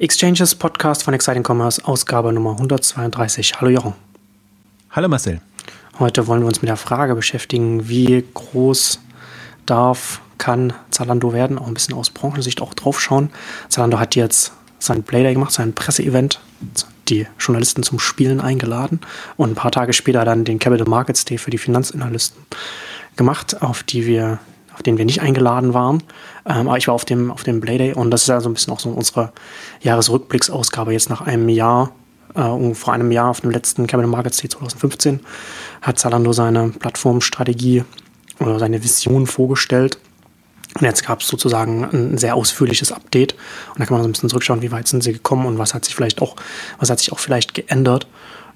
Exchanges Podcast von Exciting Commerce, Ausgabe Nummer 132. Hallo Jochen. Hallo Marcel. Heute wollen wir uns mit der Frage beschäftigen, wie groß darf, kann Zalando werden, auch ein bisschen aus Branchensicht auch draufschauen. Zalando hat jetzt sein Playday gemacht, sein Presseevent, die Journalisten zum Spielen eingeladen und ein paar Tage später dann den Capital Markets Day für die Finanzanalysten gemacht, auf die wir auf den wir nicht eingeladen waren. Ähm, aber ich war auf dem, auf dem Playday und das ist ja so ein bisschen auch so unsere Jahresrückblicksausgabe jetzt nach einem Jahr. Äh, vor einem Jahr auf dem letzten Capital Markets Day 2015 hat Zalando seine Plattformstrategie oder seine Vision vorgestellt. Und jetzt gab es sozusagen ein sehr ausführliches Update. Und da kann man so ein bisschen zurückschauen, wie weit sind sie gekommen und was hat sich vielleicht auch, was hat sich auch vielleicht geändert.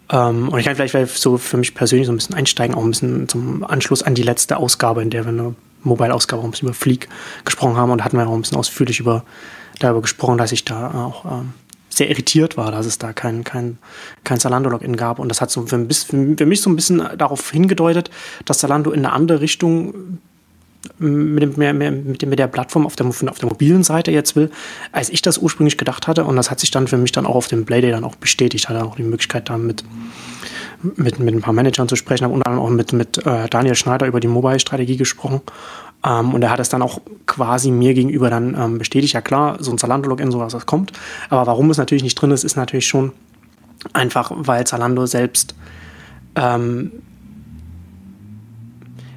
Ähm, und ich kann vielleicht so für mich persönlich so ein bisschen einsteigen, auch ein bisschen zum Anschluss an die letzte Ausgabe, in der wir eine Mobile-Ausgabe auch ein bisschen über Fleek gesprochen haben und hatten wir auch ein bisschen ausführlich über, darüber gesprochen, dass ich da auch ähm, sehr irritiert war, dass es da kein, kein, kein Zalando-Login gab. Und das hat so für, für mich so ein bisschen darauf hingedeutet, dass Zalando in eine andere Richtung mit, dem, mit, dem, mit der Plattform auf der, auf der mobilen Seite jetzt will, als ich das ursprünglich gedacht hatte. Und das hat sich dann für mich dann auch auf dem Playday dann auch bestätigt. Hatte auch die Möglichkeit, da mit, mit, ein paar Managern zu sprechen, habe unter anderem auch mit, mit äh, Daniel Schneider über die Mobile-Strategie gesprochen. Ähm, und er hat es dann auch quasi mir gegenüber dann ähm, bestätigt. Ja klar, so ein Zalando-Login, sowas, das kommt. Aber warum es natürlich nicht drin ist, ist natürlich schon einfach, weil Zalando selbst ähm,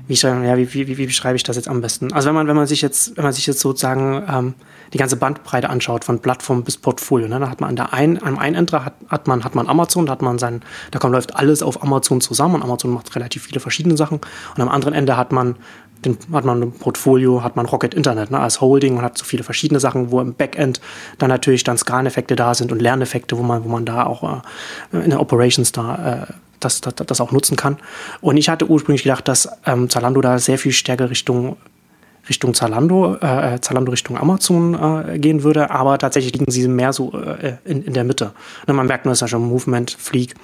wie, ja, wie, wie, wie, beschreibe ich das jetzt am besten? Also wenn man, wenn man sich jetzt, wenn man sich jetzt sozusagen ähm, die ganze Bandbreite anschaut, von Plattform bis Portfolio, ne, dann hat man an der einen, am einen Ende hat, hat man, hat man Amazon, da hat man sein, da kommt, läuft alles auf Amazon zusammen und Amazon macht relativ viele verschiedene Sachen. Und am anderen Ende hat man den, hat man ein Portfolio, hat man Rocket Internet ne, als Holding und hat so viele verschiedene Sachen, wo im Backend dann natürlich dann Skaleneffekte da sind und Lerneffekte, wo man, wo man da auch äh, in den Operations da äh, das, das, das auch nutzen kann. Und ich hatte ursprünglich gedacht, dass ähm, Zalando da sehr viel stärker Richtung Richtung Zalando, äh, Zalando Richtung Amazon äh, gehen würde, aber tatsächlich liegen sie mehr so äh, in, in der Mitte. Ne, man merkt nur, dass da schon Movement, Fleek,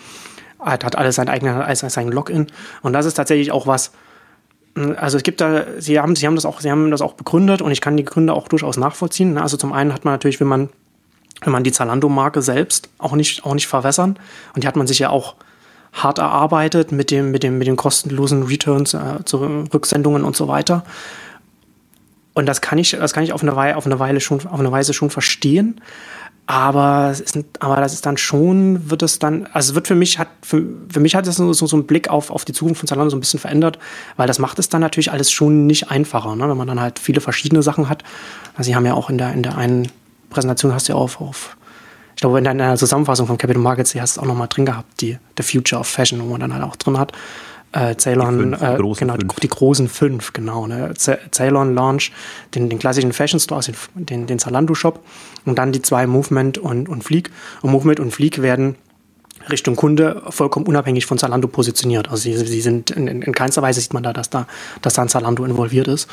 hat, hat alles sein eigenes, alles sein Login. Und das ist tatsächlich auch was, hm, also es gibt da, sie haben, sie haben das auch, sie haben das auch begründet und ich kann die Gründe auch durchaus nachvollziehen. Ne? Also zum einen hat man natürlich, wenn man, wenn man die Zalando-Marke selbst auch nicht, auch nicht verwässern und die hat man sich ja auch hart erarbeitet mit dem, mit dem, mit den kostenlosen Returns, äh, zu Rücksendungen und so weiter. Und das kann ich, das kann ich auf eine Weile, auf eine Weile schon, auf eine Weise schon verstehen. Aber, ist, aber das ist dann schon, wird es dann, also es wird für mich, hat, für, für mich hat das so, so einen Blick auf, auf die Zukunft von Zalando so ein bisschen verändert, weil das macht es dann natürlich alles schon nicht einfacher, ne? wenn man dann halt viele verschiedene Sachen hat. Also sie haben ja auch in der, in der einen Präsentation hast du ja auf, auf ich glaube, in deiner Zusammenfassung von Capital Markets, die hast du auch nochmal drin gehabt, die The Future of Fashion, wo man dann halt auch drin hat. Äh, Ceylon, äh, genau, fünf. die großen fünf, genau. Ne? Ceylon Launch, den, den klassischen Fashion Store, also den, den, den Zalando Shop und dann die zwei Movement und, und Fleek. Und Movement und Fleek werden Richtung Kunde vollkommen unabhängig von Zalando positioniert. Also sie, sie sind in, in, in keinster Weise sieht man da, dass da, dass da ein Zalando involviert ist.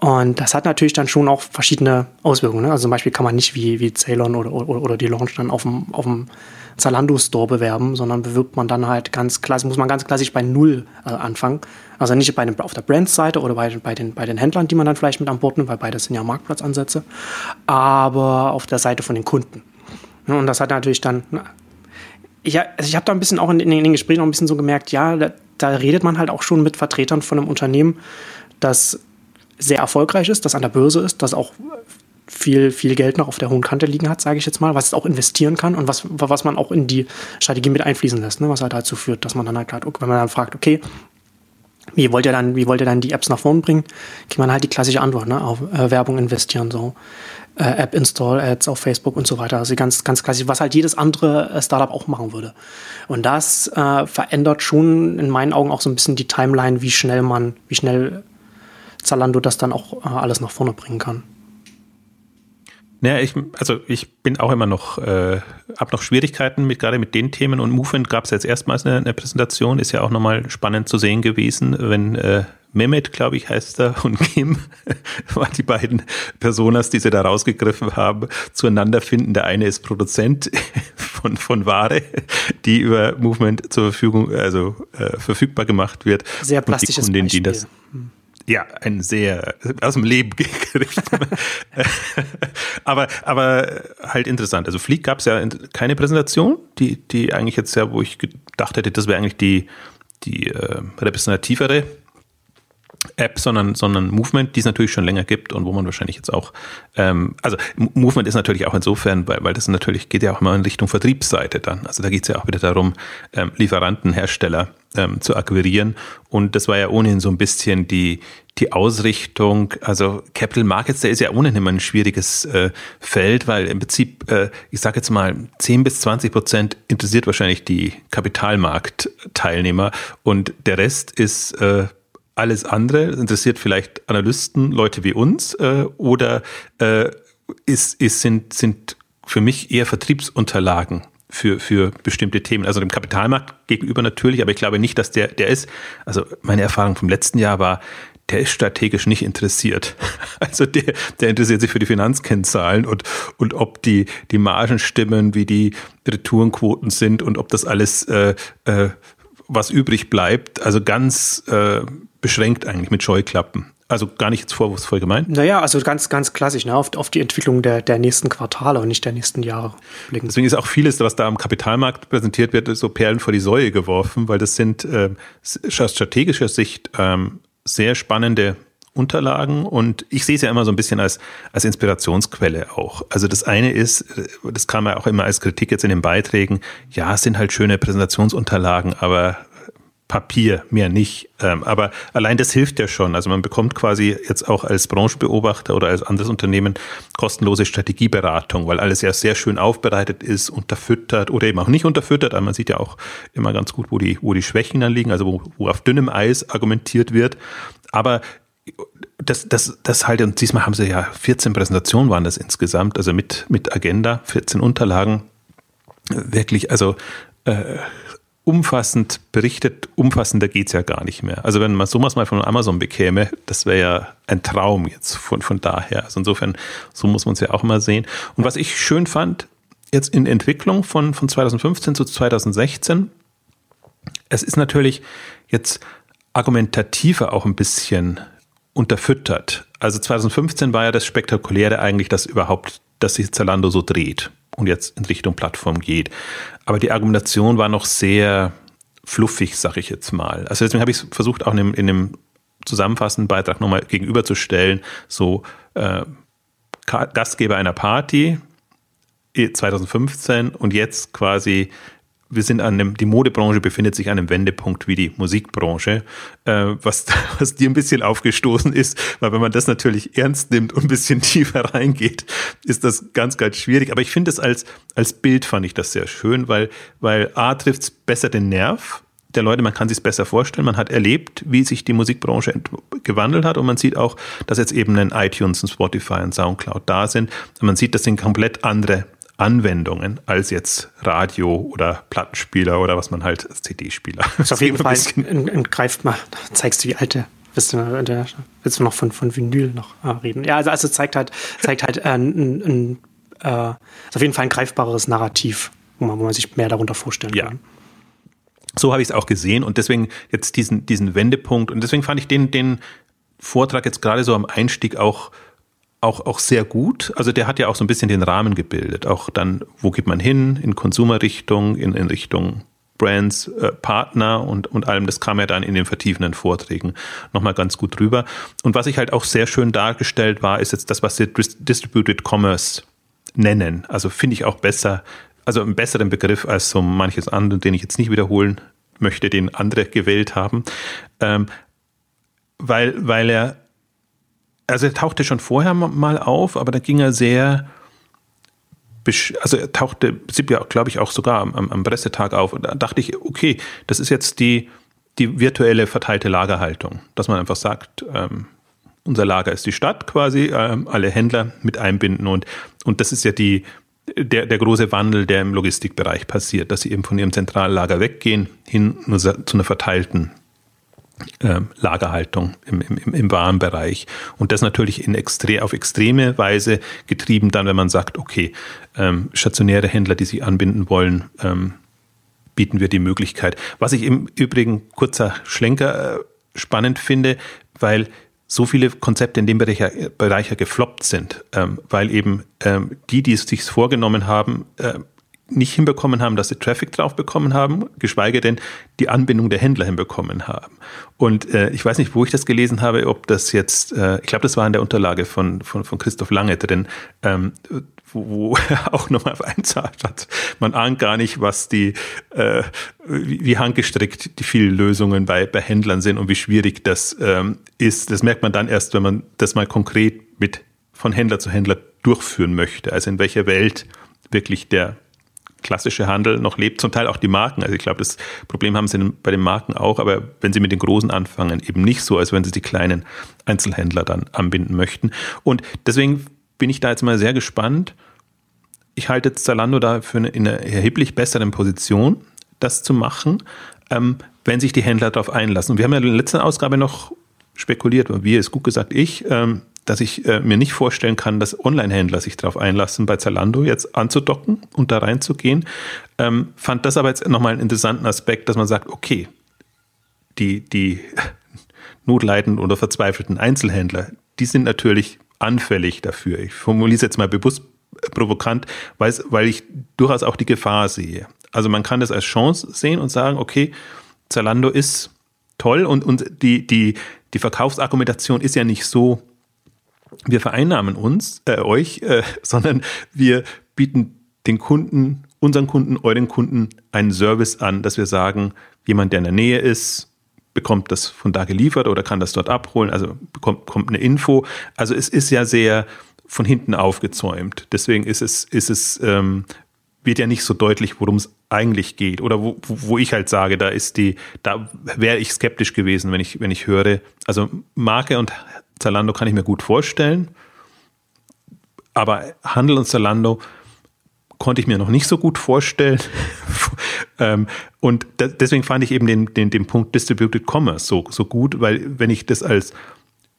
Und das hat natürlich dann schon auch verschiedene Auswirkungen. Ne? Also zum Beispiel kann man nicht wie, wie Ceylon oder, oder, oder die Launch dann auf dem, auf dem Zalando-Store bewerben, sondern bewirbt man dann halt ganz klassisch, muss man ganz klassisch bei Null äh, anfangen. Also nicht bei den, auf der Brand-Seite oder bei, bei, den, bei den Händlern, die man dann vielleicht mit an Bord nimmt, weil beides sind ja Marktplatzansätze, aber auf der Seite von den Kunden. Und das hat natürlich dann, ich, also ich habe da ein bisschen auch in, in, den Gesprächen auch ein bisschen so gemerkt, ja, da, da redet man halt auch schon mit Vertretern von einem Unternehmen, das sehr erfolgreich ist, das an der Börse ist, das auch viel, viel Geld noch auf der hohen Kante liegen hat, sage ich jetzt mal, was es auch investieren kann und was, was man auch in die Strategie mit einfließen lässt, ne? was halt dazu führt, dass man dann halt, wenn man dann fragt, okay, wie wollt ihr dann, wie wollt ihr dann die Apps nach vorne bringen, kriegt man halt die klassische Antwort, ne? auf äh, Werbung investieren, so äh, App Install Ads auf Facebook und so weiter. Also ganz, ganz klassisch, was halt jedes andere äh, Startup auch machen würde. Und das äh, verändert schon in meinen Augen auch so ein bisschen die Timeline, wie schnell man, wie schnell Zalando das dann auch äh, alles nach vorne bringen kann. Naja, ich, also ich bin auch immer noch, äh, habe noch Schwierigkeiten mit gerade mit den Themen und Movement gab es jetzt erstmals eine, eine, Präsentation, ist ja auch nochmal spannend zu sehen gewesen, wenn äh, Mehmet, glaube ich, heißt er, und Kim waren die beiden Personas, die sie da rausgegriffen haben, zueinander finden. Der eine ist Produzent von, von Ware, die über Movement zur Verfügung, also äh, verfügbar gemacht wird. Sehr plastisches und die Kundin, Beispiel. die das Ja, ein sehr aus dem Leben gegriffen. aber, aber halt interessant. Also Fleek gab es ja keine Präsentation, die, die eigentlich jetzt ja, wo ich gedacht hätte, das wäre eigentlich die, die äh, repräsentativere App, sondern, sondern Movement, die es natürlich schon länger gibt und wo man wahrscheinlich jetzt auch, ähm, also Movement ist natürlich auch insofern, weil, weil das natürlich geht ja auch immer in Richtung Vertriebsseite dann. Also da geht es ja auch wieder darum, ähm, Lieferanten, Hersteller ähm, zu akquirieren. Und das war ja ohnehin so ein bisschen die, die Ausrichtung. Also Capital Markets, der ist ja ohnehin immer ein schwieriges äh, Feld, weil im Prinzip, äh, ich sage jetzt mal, 10 bis 20 Prozent interessiert wahrscheinlich die Kapitalmarktteilnehmer und der Rest ist äh, alles andere interessiert vielleicht Analysten, Leute wie uns äh, oder äh, ist, ist, sind, sind für mich eher Vertriebsunterlagen für, für bestimmte Themen. Also dem Kapitalmarkt gegenüber natürlich, aber ich glaube nicht, dass der, der ist, also meine Erfahrung vom letzten Jahr war, der ist strategisch nicht interessiert. Also der, der interessiert sich für die Finanzkennzahlen und, und ob die, die Margen stimmen, wie die Retourenquoten sind und ob das alles äh, äh, was übrig bleibt. Also ganz äh, beschränkt eigentlich mit Scheuklappen. Also gar nicht jetzt vorwurfsvoll gemeint. Naja, also ganz, ganz klassisch, ne? auf, auf die Entwicklung der, der nächsten Quartale und nicht der nächsten Jahre blicken. Deswegen ist auch vieles, was da am Kapitalmarkt präsentiert wird, so Perlen vor die Säue geworfen, weil das sind äh, aus strategischer Sicht ähm, sehr spannende Unterlagen und ich sehe es ja immer so ein bisschen als, als Inspirationsquelle auch. Also das eine ist, äh, das kam ja auch immer als Kritik jetzt in den Beiträgen, ja, es sind halt schöne Präsentationsunterlagen, aber Papier, mehr nicht. Ähm, aber allein das hilft ja schon. Also man bekommt quasi jetzt auch als Branchenbeobachter oder als anderes Unternehmen kostenlose Strategieberatung, weil alles ja sehr schön aufbereitet ist, unterfüttert oder eben auch nicht unterfüttert. Aber man sieht ja auch immer ganz gut, wo die, wo die Schwächen dann liegen, also wo, wo auf dünnem Eis argumentiert wird. Aber das, das, das halt, und diesmal haben sie ja 14 Präsentationen waren das insgesamt, also mit, mit Agenda, 14 Unterlagen. Wirklich, also äh, umfassend berichtet, umfassender geht es ja gar nicht mehr. Also wenn man sowas mal von Amazon bekäme, das wäre ja ein Traum jetzt von, von daher. Also insofern, so muss man es ja auch mal sehen. Und was ich schön fand, jetzt in Entwicklung von, von 2015 zu 2016, es ist natürlich jetzt argumentativer auch ein bisschen unterfüttert. Also 2015 war ja das Spektakuläre eigentlich, dass überhaupt, dass sich Zalando so dreht und jetzt in Richtung Plattform geht. Aber die Argumentation war noch sehr fluffig, sag ich jetzt mal. Also deswegen habe ich versucht, auch in dem, in dem zusammenfassenden Beitrag nochmal gegenüberzustellen, so äh, Gastgeber einer Party 2015 und jetzt quasi wir sind an einem, die Modebranche befindet sich an einem Wendepunkt wie die Musikbranche, äh, was, was dir ein bisschen aufgestoßen ist, weil wenn man das natürlich ernst nimmt und ein bisschen tiefer reingeht, ist das ganz, ganz schwierig. Aber ich finde es als, als Bild fand ich das sehr schön, weil, weil A trifft es besser den Nerv der Leute, man kann sich es besser vorstellen. Man hat erlebt, wie sich die Musikbranche gewandelt hat und man sieht auch, dass jetzt eben ein iTunes, ein Spotify, ein Soundcloud da sind. Und man sieht, das sind komplett andere Anwendungen als jetzt Radio oder Plattenspieler oder was man halt als CD-Spieler. Ist auf jeden Fall ein, ein Greift mal, zeigst du wie alte. Willst du, willst du noch von, von Vinyl noch äh, reden? Ja, also, also zeigt halt, zeigt halt äh, ein, ein, äh, ist auf jeden Fall ein greifbareres Narrativ, wo man, wo man sich mehr darunter vorstellen ja. kann. So habe ich es auch gesehen und deswegen jetzt diesen, diesen Wendepunkt und deswegen fand ich den, den Vortrag jetzt gerade so am Einstieg auch auch, auch sehr gut. Also der hat ja auch so ein bisschen den Rahmen gebildet. Auch dann, wo geht man hin? In Konsumerrichtung, in, in Richtung Brands, äh, Partner und, und allem. Das kam ja dann in den vertiefenden Vorträgen nochmal ganz gut drüber. Und was ich halt auch sehr schön dargestellt war, ist jetzt das, was sie Distributed Commerce nennen. Also finde ich auch besser, also einen besseren Begriff als so manches andere, den ich jetzt nicht wiederholen möchte, den andere gewählt haben. Ähm, weil, weil er also er tauchte schon vorher mal auf, aber da ging er sehr, also er tauchte, ja, glaube ich, auch sogar am, am Pressetag auf. Und da dachte ich, okay, das ist jetzt die, die virtuelle verteilte Lagerhaltung, dass man einfach sagt, ähm, unser Lager ist die Stadt quasi, ähm, alle Händler mit einbinden und, und das ist ja die, der, der große Wandel, der im Logistikbereich passiert, dass sie eben von ihrem Zentrallager weggehen, hin zu einer verteilten Lagerhaltung im, im, im Warenbereich. Und das natürlich in extre auf extreme Weise getrieben dann, wenn man sagt, okay, ähm, stationäre Händler, die sich anbinden wollen, ähm, bieten wir die Möglichkeit. Was ich im Übrigen kurzer Schlenker äh, spannend finde, weil so viele Konzepte in dem Bereich, Bereich ja gefloppt sind, ähm, weil eben ähm, die, die es sich vorgenommen haben, äh, nicht hinbekommen haben, dass sie Traffic drauf bekommen haben, geschweige denn die Anbindung der Händler hinbekommen haben. Und äh, ich weiß nicht, wo ich das gelesen habe, ob das jetzt, äh, ich glaube, das war in der Unterlage von, von, von Christoph Lange drin, ähm, wo, wo auch nochmal einen hat. Man ahnt gar nicht, was die, äh, wie, wie handgestrickt die vielen Lösungen bei, bei Händlern sind und wie schwierig das ähm, ist. Das merkt man dann erst, wenn man das mal konkret mit von Händler zu Händler durchführen möchte. Also in welcher Welt wirklich der klassische Handel noch lebt, zum Teil auch die Marken. Also ich glaube, das Problem haben sie bei den Marken auch, aber wenn sie mit den Großen anfangen, eben nicht so, als wenn sie die kleinen Einzelhändler dann anbinden möchten. Und deswegen bin ich da jetzt mal sehr gespannt. Ich halte Zalando da für eine, in einer erheblich besseren Position, das zu machen, ähm, wenn sich die Händler darauf einlassen. Und wir haben ja in der letzten Ausgabe noch spekuliert, wir ist gut gesagt ich, ähm, dass ich äh, mir nicht vorstellen kann, dass Online-Händler sich darauf einlassen, bei Zalando jetzt anzudocken und da reinzugehen. Ähm, fand das aber jetzt nochmal einen interessanten Aspekt, dass man sagt, okay, die, die notleidenden oder verzweifelten Einzelhändler, die sind natürlich anfällig dafür. Ich formuliere es jetzt mal bewusst provokant, weil, weil ich durchaus auch die Gefahr sehe. Also man kann das als Chance sehen und sagen, okay, Zalando ist toll und, und die, die, die Verkaufsargumentation ist ja nicht so, wir vereinnahmen uns, äh, euch, äh, sondern wir bieten den Kunden, unseren Kunden, euren Kunden einen Service an, dass wir sagen, jemand, der in der Nähe ist, bekommt das von da geliefert oder kann das dort abholen, also bekommt, bekommt eine Info. Also es ist ja sehr von hinten aufgezäumt. Deswegen ist es, ist es, ähm, wird ja nicht so deutlich, worum es eigentlich geht. Oder wo, wo ich halt sage, da ist die, da wäre ich skeptisch gewesen, wenn ich, wenn ich höre, also Marke und Zalando kann ich mir gut vorstellen. Aber Handel und Zalando konnte ich mir noch nicht so gut vorstellen. Ähm, und deswegen fand ich eben den, den, den Punkt Distributed Commerce so, so gut, weil wenn ich das als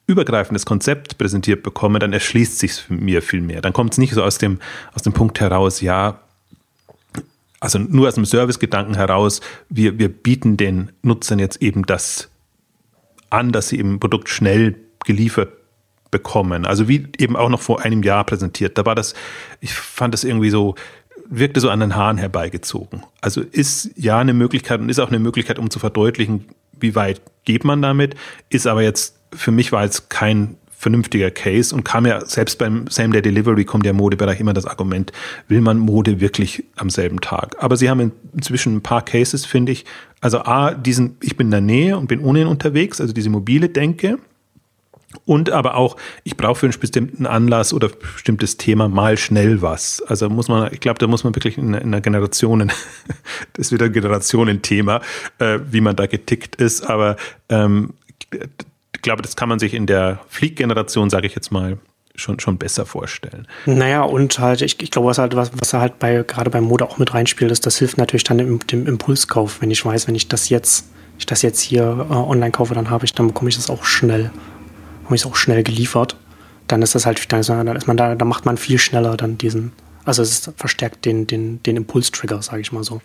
übergreifendes Konzept präsentiert bekomme, dann erschließt sich mir viel mehr. Dann kommt es nicht so aus dem, aus dem Punkt heraus, ja, also nur aus dem Servicegedanken heraus, wir, wir bieten den Nutzern jetzt eben das an, dass sie eben Produkt schnell geliefert bekommen. Also wie eben auch noch vor einem Jahr präsentiert. Da war das, ich fand das irgendwie so, wirkte so an den Haaren herbeigezogen. Also ist ja eine Möglichkeit und ist auch eine Möglichkeit, um zu verdeutlichen, wie weit geht man damit, ist aber jetzt, für mich war jetzt kein vernünftiger Case und kam ja selbst beim Same Day Delivery kommt der Modebereich immer das Argument, will man Mode wirklich am selben Tag? Aber sie haben inzwischen ein paar Cases, finde ich. Also A, diesen, ich bin in der Nähe und bin ohnehin unterwegs, also diese mobile Denke, und aber auch, ich brauche für einen bestimmten Anlass oder bestimmtes Thema mal schnell was. Also muss man, ich glaube, da muss man wirklich in, in einer Generationen, das ist wieder ein Generationenthema, äh, wie man da getickt ist. Aber ähm, ich glaube, das kann man sich in der Flieggeneration, sage ich jetzt mal, schon, schon besser vorstellen. Naja, und halt, ich, ich glaube, was halt, was, was halt bei, gerade bei Mode auch mit reinspielt, ist, das hilft natürlich dann dem, dem Impulskauf. Wenn ich weiß, wenn ich das jetzt, ich das jetzt hier äh, online kaufe, dann habe ich, dann bekomme ich das auch schnell ich es auch schnell geliefert. Dann ist das halt, dann ist man da, da macht man viel schneller dann diesen, also es verstärkt den, den, den Impulstrigger, sage ich mal so.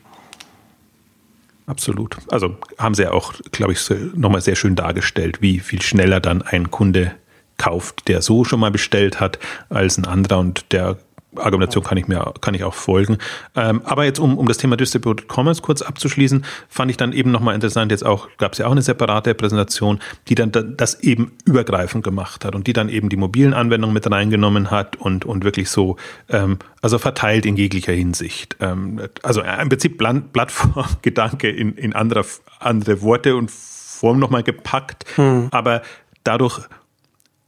Absolut. Also haben sie ja auch, glaube ich, nochmal sehr schön dargestellt, wie viel schneller dann ein Kunde kauft, der so schon mal bestellt hat, als ein anderer und der Argumentation kann ich mir kann ich auch folgen. Ähm, aber jetzt um, um das Thema Distributed Commerce kurz abzuschließen, fand ich dann eben nochmal interessant, jetzt auch gab es ja auch eine separate Präsentation, die dann das eben übergreifend gemacht hat und die dann eben die mobilen Anwendungen mit reingenommen hat und, und wirklich so, ähm, also verteilt in jeglicher Hinsicht. Ähm, also im Prinzip Plattformgedanke in, in andere, andere Worte und Form nochmal gepackt, hm. aber dadurch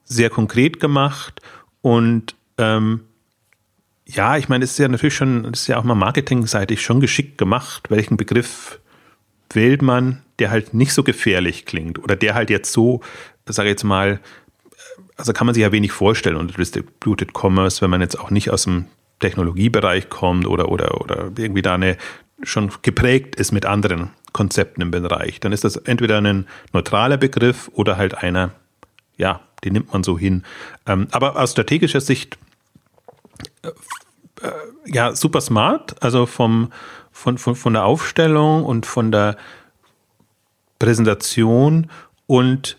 sehr konkret gemacht und ähm, ja, ich meine, es ist ja natürlich schon, es ist ja auch mal marketingseitig schon geschickt gemacht, welchen Begriff wählt man, der halt nicht so gefährlich klingt oder der halt jetzt so, sage ich jetzt mal, also kann man sich ja wenig vorstellen unter Distributed Commerce, wenn man jetzt auch nicht aus dem Technologiebereich kommt oder, oder, oder irgendwie da eine schon geprägt ist mit anderen Konzepten im Bereich. Dann ist das entweder ein neutraler Begriff oder halt einer, ja, den nimmt man so hin. Ähm, aber aus strategischer Sicht äh, ja, super smart, also vom, von, von, von der Aufstellung und von der Präsentation und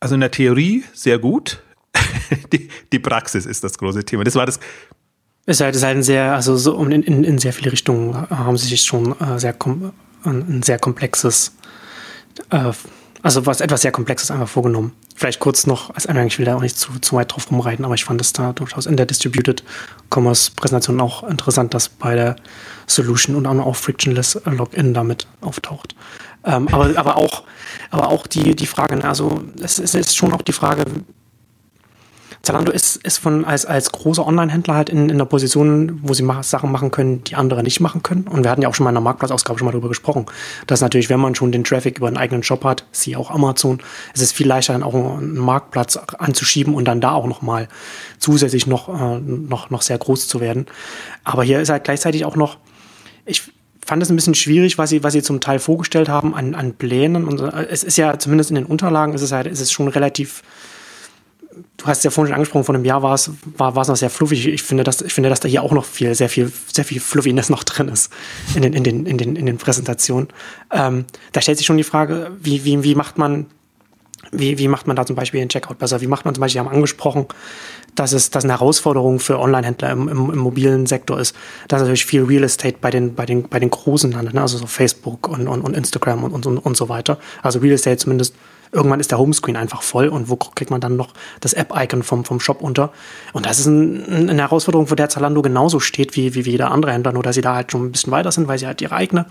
Also in der Theorie sehr gut. die, die Praxis ist das große Thema. Das war das. Es ist halt, ein sehr, also so in, in, in sehr viele Richtungen haben sie sich schon äh, sehr kom ein sehr komplexes, äh, also was etwas sehr Komplexes einfach vorgenommen. Vielleicht kurz noch als Eingang, ich will da auch nicht zu, zu weit drauf rumreiten, aber ich fand es da durchaus in der Distributed Commerce Präsentation auch interessant, dass bei der Solution und auch Frictionless Login damit auftaucht. Ähm, aber, aber auch, aber auch die, die Frage, also es, es ist schon auch die Frage, Zalando ist, ist von, als, als großer Online-Händler halt in, in der Position, wo sie Sachen machen können, die andere nicht machen können. Und wir hatten ja auch schon mal in der Marktplatzausgabe schon mal darüber gesprochen, dass natürlich, wenn man schon den Traffic über einen eigenen Shop hat, sie auch Amazon, es ist viel leichter, dann auch einen Marktplatz anzuschieben und dann da auch nochmal zusätzlich noch, äh, noch, noch sehr groß zu werden. Aber hier ist halt gleichzeitig auch noch, ich fand es ein bisschen schwierig, was sie, was sie zum Teil vorgestellt haben an, an Plänen. Und es ist ja zumindest in den Unterlagen, ist es halt, ist es schon relativ du hast ja vorhin schon angesprochen, vor einem Jahr war es, war, war es noch sehr fluffig. Ich finde, dass, ich finde, dass da hier auch noch viel, sehr viel, sehr viel Fluffiness noch drin ist in den, in den, in den, in den Präsentationen. Ähm, da stellt sich schon die Frage, wie, wie, wie macht man, wie, wie macht man da zum Beispiel den Checkout besser? Wie macht man zum Beispiel, wir haben angesprochen, dass es dass eine Herausforderung für Online-Händler im, im, im, mobilen Sektor ist, dass natürlich viel Real Estate bei den, bei den, bei den Großen landet, ne? also so Facebook und, und, und Instagram und, und, und so weiter. Also Real Estate zumindest irgendwann ist der Homescreen einfach voll und wo kriegt man dann noch das App-Icon vom, vom Shop unter? Und das ist ein, eine Herausforderung, vor der Zalando genauso steht wie, wie jeder andere Händler, nur dass sie da halt schon ein bisschen weiter sind, weil sie halt ihre eigene,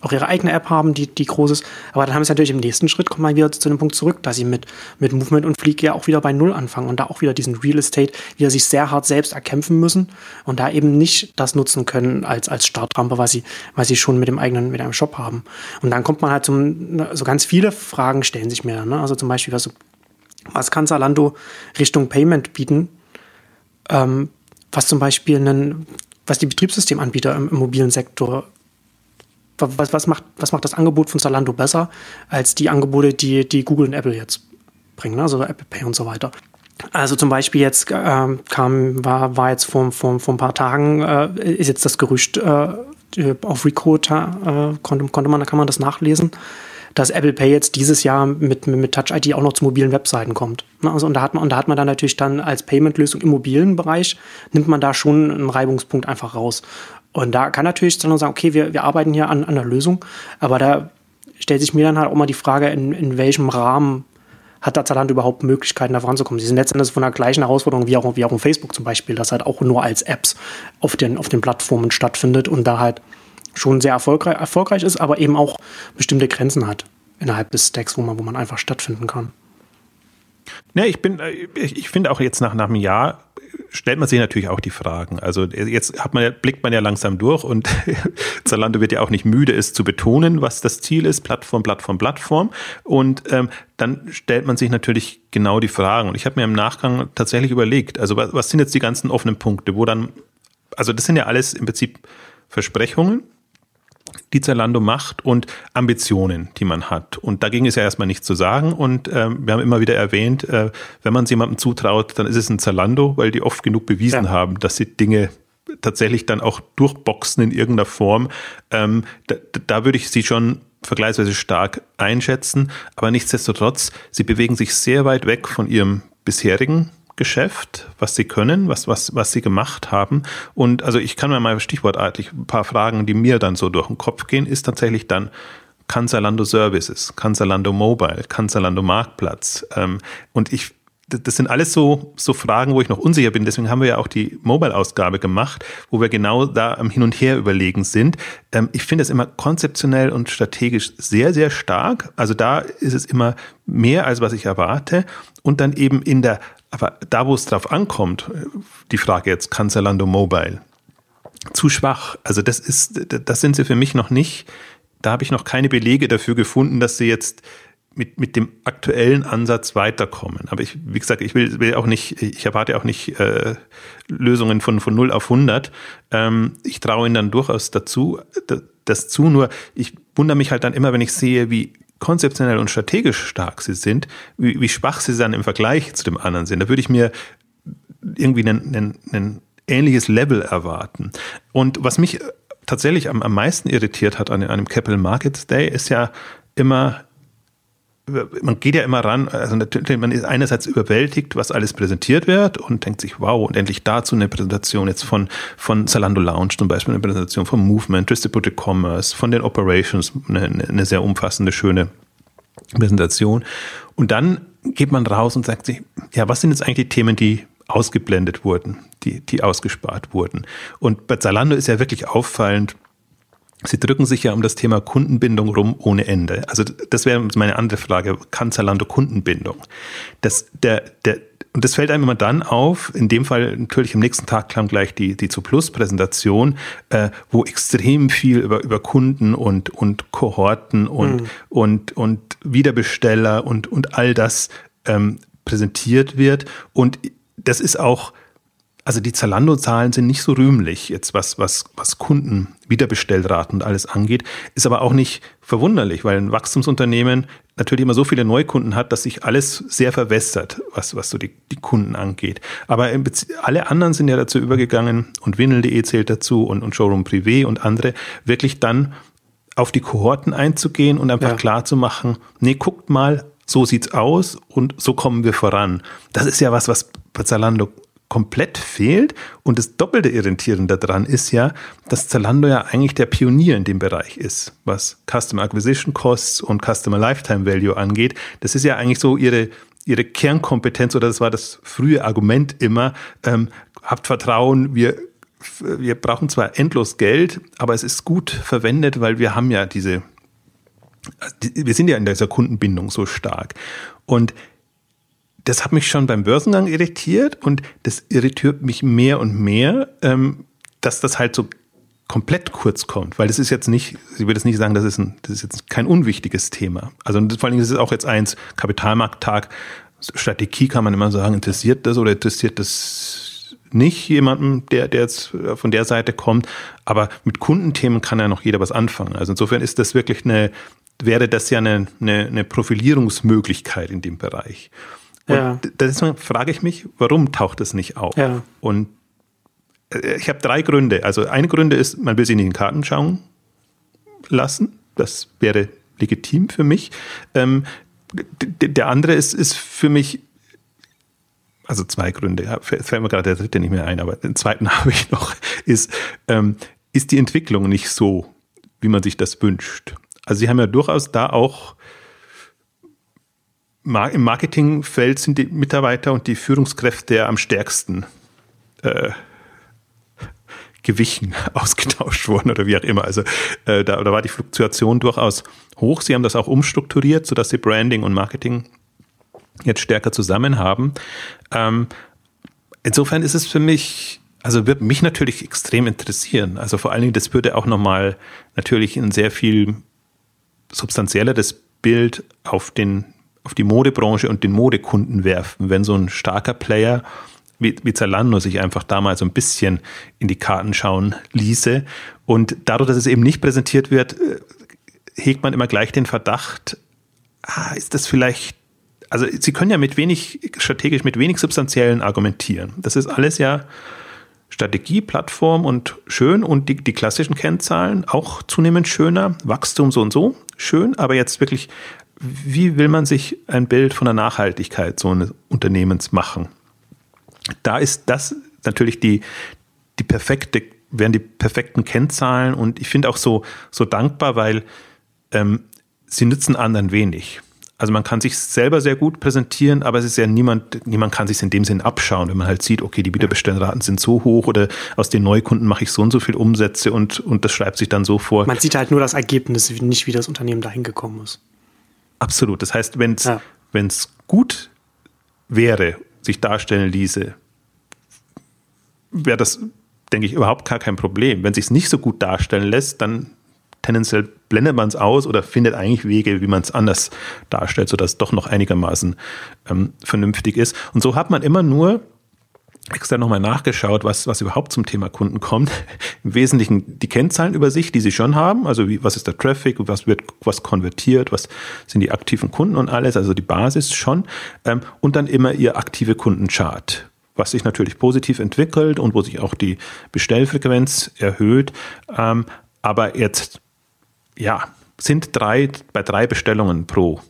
auch ihre eigene App haben, die, die groß ist. Aber dann haben sie natürlich im nächsten Schritt, kommen wir wieder zu dem Punkt zurück, dass sie mit, mit Movement und Fleek ja auch wieder bei Null anfangen und da auch wieder diesen Real Estate wieder sich sehr hart selbst erkämpfen müssen und da eben nicht das nutzen können als, als Startrampe, was sie, was sie schon mit dem eigenen, mit einem Shop haben. Und dann kommt man halt zum, so ganz viele Fragen stellen sich mir dann. Ne? Also zum Beispiel, was, was kann Zalando Richtung Payment bieten? Ähm, was zum Beispiel einen, was die Betriebssystemanbieter im, im mobilen Sektor was, was, macht, was macht das Angebot von Zalando besser als die Angebote, die, die Google und Apple jetzt bringen, ne? also Apple Pay und so weiter. Also zum Beispiel jetzt äh, kam, war, war jetzt vor, vor, vor ein paar Tagen, äh, ist jetzt das Gerücht äh, auf Recruiter, äh, konnte, konnte man, da kann man das nachlesen, dass Apple Pay jetzt dieses Jahr mit, mit Touch ID auch noch zu mobilen Webseiten kommt. Ne, also, und, da hat man, und da hat man dann natürlich dann als Payment-Lösung im mobilen Bereich, nimmt man da schon einen Reibungspunkt einfach raus. Und da kann natürlich dann sagen, okay, wir, wir arbeiten hier an, an einer Lösung, aber da stellt sich mir dann halt auch mal die Frage, in, in welchem Rahmen hat da Zalando überhaupt Möglichkeiten, da voranzukommen? Sie sind letztendlich von der gleichen Herausforderung wie auch, wie auch in Facebook zum Beispiel, das halt auch nur als Apps auf den, auf den Plattformen stattfindet und da halt schon sehr erfolgreich, erfolgreich ist, aber eben auch bestimmte Grenzen hat innerhalb des Stacks, wo man, wo man einfach stattfinden kann. Ja, ich bin, äh, ich finde auch jetzt nach, nach einem Jahr stellt man sich natürlich auch die Fragen. Also jetzt hat man, blickt man ja langsam durch und Zalando wird ja auch nicht müde, es zu betonen, was das Ziel ist, Plattform, Plattform, Plattform. Und ähm, dann stellt man sich natürlich genau die Fragen. Und ich habe mir im Nachgang tatsächlich überlegt, also was, was sind jetzt die ganzen offenen Punkte, wo dann, also das sind ja alles im Prinzip Versprechungen, die Zalando macht und Ambitionen, die man hat. Und dagegen ist ja erstmal nichts zu sagen. Und ähm, wir haben immer wieder erwähnt, äh, wenn man es jemandem zutraut, dann ist es ein Zalando, weil die oft genug bewiesen ja. haben, dass sie Dinge tatsächlich dann auch durchboxen in irgendeiner Form. Ähm, da, da würde ich sie schon vergleichsweise stark einschätzen. Aber nichtsdestotrotz, sie bewegen sich sehr weit weg von ihrem bisherigen Geschäft, was sie können, was, was, was sie gemacht haben. Und also ich kann mir mal stichwortartig ein paar Fragen, die mir dann so durch den Kopf gehen, ist tatsächlich dann, kann Zalando Services, kann Zalando Mobile, kann Zalando Marktplatz. Ähm, und ich das sind alles so, so Fragen, wo ich noch unsicher bin. Deswegen haben wir ja auch die Mobile-Ausgabe gemacht, wo wir genau da am Hin und Her überlegen sind. Ähm, ich finde es immer konzeptionell und strategisch sehr, sehr stark. Also da ist es immer mehr, als was ich erwarte. Und dann eben in der aber da, wo es drauf ankommt, die Frage jetzt, kann Zalando Mobile? Zu schwach. Also das ist, das sind sie für mich noch nicht. Da habe ich noch keine Belege dafür gefunden, dass sie jetzt mit, mit dem aktuellen Ansatz weiterkommen. Aber ich, wie gesagt, ich will, will auch nicht, ich erwarte auch nicht äh, Lösungen von, von 0 auf 100. Ähm, ich traue ihnen dann durchaus dazu, das zu. Nur ich wundere mich halt dann immer, wenn ich sehe, wie konzeptionell und strategisch stark sie sind, wie, wie schwach sie dann im Vergleich zu dem anderen sind. Da würde ich mir irgendwie ein, ähnliches Level erwarten. Und was mich tatsächlich am, am meisten irritiert hat an einem Capital Markets Day, ist ja immer man geht ja immer ran, also natürlich, man ist einerseits überwältigt, was alles präsentiert wird und denkt sich, wow, und endlich dazu eine Präsentation jetzt von, von Zalando Lounge zum Beispiel, eine Präsentation vom Movement, Distributed Commerce, von den Operations, eine, eine sehr umfassende, schöne Präsentation. Und dann geht man raus und sagt sich, ja, was sind jetzt eigentlich die Themen, die ausgeblendet wurden, die, die ausgespart wurden? Und bei Zalando ist ja wirklich auffallend, Sie drücken sich ja um das Thema Kundenbindung rum ohne Ende. Also das wäre meine andere Frage. Kann Zalando Kundenbindung? Das, der, der, und das fällt einem immer dann auf, in dem Fall natürlich am nächsten Tag kam gleich die, die zu Plus Präsentation, äh, wo extrem viel über, über Kunden und, und Kohorten und, mhm. und, und Wiederbesteller und, und all das ähm, präsentiert wird. Und das ist auch, also die Zalando-Zahlen sind nicht so rühmlich, jetzt was, was, was Kunden, Wiederbestellraten und alles angeht, ist aber auch nicht verwunderlich, weil ein Wachstumsunternehmen natürlich immer so viele Neukunden hat, dass sich alles sehr verwässert, was, was so die, die Kunden angeht. Aber alle anderen sind ja dazu übergegangen und Winnel.de zählt dazu und, und Showroom Privé und andere, wirklich dann auf die Kohorten einzugehen und einfach ja. klar zu machen, nee, guckt mal, so sieht's aus und so kommen wir voran. Das ist ja was, was bei Zalando komplett fehlt. Und das doppelte Irritierende daran ist ja, dass Zalando ja eigentlich der Pionier in dem Bereich ist, was Customer Acquisition Costs und Customer Lifetime Value angeht. Das ist ja eigentlich so ihre, ihre Kernkompetenz oder das war das frühe Argument immer, ähm, habt Vertrauen, wir wir brauchen zwar endlos Geld, aber es ist gut verwendet, weil wir haben ja diese, wir sind ja in dieser Kundenbindung so stark. Und das hat mich schon beim Börsengang irritiert und das irritiert mich mehr und mehr, ähm, dass das halt so komplett kurz kommt, weil das ist jetzt nicht, ich würde jetzt nicht sagen, das ist, ein, das ist jetzt kein unwichtiges Thema. Also vor allen Dingen ist es auch jetzt eins, Kapitalmarkttag, Strategie kann man immer sagen, interessiert das oder interessiert das nicht jemandem, der, der jetzt von der Seite kommt. Aber mit Kundenthemen kann ja noch jeder was anfangen. Also insofern ist das wirklich eine, wäre das ja eine, eine, eine Profilierungsmöglichkeit in dem Bereich. Und ja. deswegen frage ich mich, warum taucht das nicht auf? Ja. Und äh, ich habe drei Gründe. Also ein Gründe ist, man will sich nicht in den Karten schauen lassen. Das wäre legitim für mich. Ähm, der andere ist, ist für mich, also zwei Gründe, ja, fällt mir gerade der dritte nicht mehr ein, aber den zweiten habe ich noch, ist, ähm, ist die Entwicklung nicht so, wie man sich das wünscht. Also sie haben ja durchaus da auch im Marketingfeld sind die Mitarbeiter und die Führungskräfte am stärksten äh, gewichen, ausgetauscht worden oder wie auch immer. Also äh, da, da war die Fluktuation durchaus hoch. Sie haben das auch umstrukturiert, sodass sie Branding und Marketing jetzt stärker zusammen haben. Ähm, insofern ist es für mich, also wird mich natürlich extrem interessieren. Also vor allen Dingen, das würde auch nochmal natürlich ein sehr viel substanzielleres Bild auf den auf die Modebranche und den Modekunden werfen, wenn so ein starker Player wie, wie Zalando sich einfach damals so ein bisschen in die Karten schauen ließe. Und dadurch, dass es eben nicht präsentiert wird, äh, hegt man immer gleich den Verdacht, ah, ist das vielleicht, also sie können ja mit wenig, strategisch mit wenig substanziellen argumentieren. Das ist alles ja Strategie, Plattform und schön und die, die klassischen Kennzahlen auch zunehmend schöner, Wachstum so und so, schön, aber jetzt wirklich wie will man sich ein Bild von der Nachhaltigkeit so eines Unternehmens machen? Da ist das natürlich die, die perfekte, wären die perfekten Kennzahlen und ich finde auch so, so dankbar, weil ähm, sie nützen anderen wenig. Also man kann sich selber sehr gut präsentieren, aber es ist ja niemand, niemand kann sich in dem Sinn abschauen, wenn man halt sieht, okay, die Wiederbestellraten sind so hoch oder aus den Neukunden mache ich so und so viel Umsätze und, und das schreibt sich dann so vor. Man sieht halt nur das Ergebnis, nicht wie das Unternehmen dahin gekommen ist. Absolut. Das heißt, wenn es ja. gut wäre, sich darstellen ließe, wäre das, denke ich, überhaupt gar kein Problem. Wenn sich es nicht so gut darstellen lässt, dann tendenziell blendet man es aus oder findet eigentlich Wege, wie man es anders darstellt, sodass es doch noch einigermaßen ähm, vernünftig ist. Und so hat man immer nur extra nochmal nachgeschaut, was, was überhaupt zum Thema Kunden kommt. Im Wesentlichen die Kennzahlen über sich, die sie schon haben, also wie, was ist der Traffic, was wird, was konvertiert, was sind die aktiven Kunden und alles, also die Basis schon. Ähm, und dann immer ihr aktive Kundenchart, was sich natürlich positiv entwickelt und wo sich auch die Bestellfrequenz erhöht. Ähm, aber jetzt, ja, sind drei, bei drei Bestellungen pro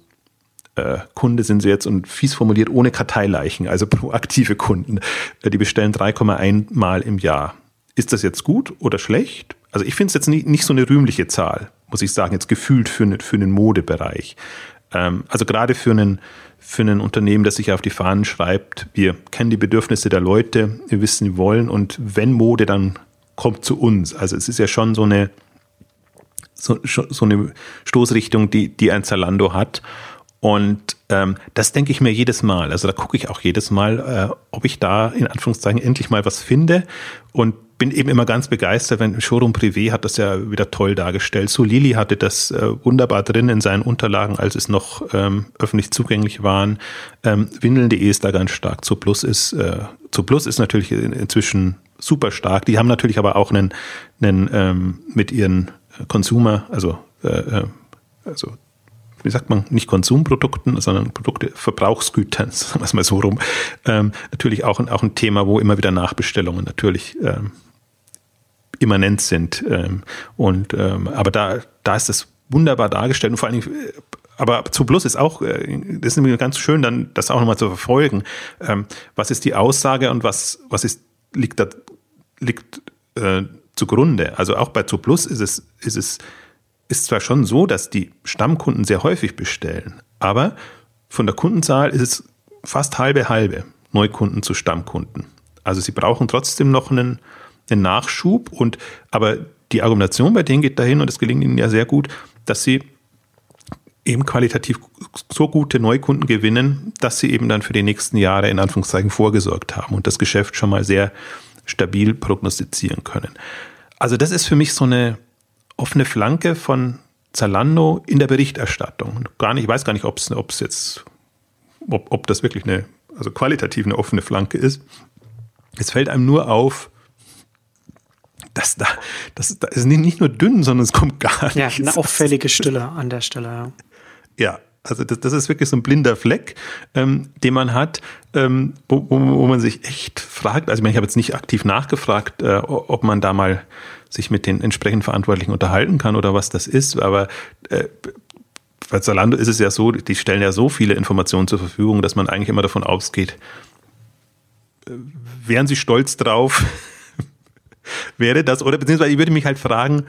Kunde sind sie jetzt und fies formuliert ohne Karteileichen, also proaktive Kunden. Äh, die bestellen 3,1 Mal im Jahr. Ist das jetzt gut oder schlecht? Also ich finde es jetzt nicht, nicht so eine rühmliche Zahl, muss ich sagen, jetzt gefühlt für, ne, für einen Modebereich. Ähm, also gerade für einen, für ein Unternehmen, das sich auf die Fahnen schreibt, wir kennen die Bedürfnisse der Leute, wir wissen, die wollen und wenn Mode, dann kommt zu uns. Also es ist ja schon so eine, so, so eine Stoßrichtung, die, die ein Zalando hat. Und ähm, das denke ich mir jedes Mal. Also da gucke ich auch jedes Mal, äh, ob ich da in Anführungszeichen endlich mal was finde. Und bin eben immer ganz begeistert, wenn Showroom Privé hat das ja wieder toll dargestellt. So Lili hatte das äh, wunderbar drin in seinen Unterlagen, als es noch ähm, öffentlich zugänglich waren. Ähm, Windeln.de ist da ganz stark. Zu Plus ist, äh, zu Plus ist natürlich inzwischen super stark. Die haben natürlich aber auch einen, einen ähm, mit ihren Consumer, also, äh, äh also wie sagt man, nicht Konsumprodukten, sondern Produkte, Verbrauchsgütern, sagen wir es mal so rum, ähm, natürlich auch, auch ein Thema, wo immer wieder Nachbestellungen natürlich ähm, immanent sind. Ähm, und, ähm, aber da, da ist das wunderbar dargestellt und vor allen Dingen, äh, aber zu Plus ist auch, äh, das ist nämlich ganz schön, dann das auch nochmal zu verfolgen. Ähm, was ist die Aussage und was, was ist, liegt da, liegt äh, zugrunde? Also auch bei Zu Plus ist es, ist es ist zwar schon so, dass die Stammkunden sehr häufig bestellen, aber von der Kundenzahl ist es fast halbe halbe Neukunden zu Stammkunden. Also sie brauchen trotzdem noch einen, einen Nachschub und aber die Argumentation bei denen geht dahin und es gelingt ihnen ja sehr gut, dass sie eben qualitativ so gute Neukunden gewinnen, dass sie eben dann für die nächsten Jahre in Anführungszeichen vorgesorgt haben und das Geschäft schon mal sehr stabil prognostizieren können. Also das ist für mich so eine offene Flanke von Zalando in der Berichterstattung. Gar nicht, ich weiß gar nicht, ob es jetzt, ob, ob das wirklich eine, also qualitativ eine offene Flanke ist. Es fällt einem nur auf, dass da, das, das ist nicht nur dünn, sondern es kommt gar nicht. Ja, eine auffällige Stille an der Stelle, ja. Ja, also das, das ist wirklich so ein blinder Fleck, ähm, den man hat, ähm, wo, wo, wo, man sich echt fragt, also ich, meine, ich habe jetzt nicht aktiv nachgefragt, äh, ob man da mal sich mit den entsprechenden Verantwortlichen unterhalten kann oder was das ist. Aber äh, bei Zalando ist es ja so, die stellen ja so viele Informationen zur Verfügung, dass man eigentlich immer davon ausgeht, äh, wären sie stolz drauf, wäre das, oder beziehungsweise ich würde mich halt fragen,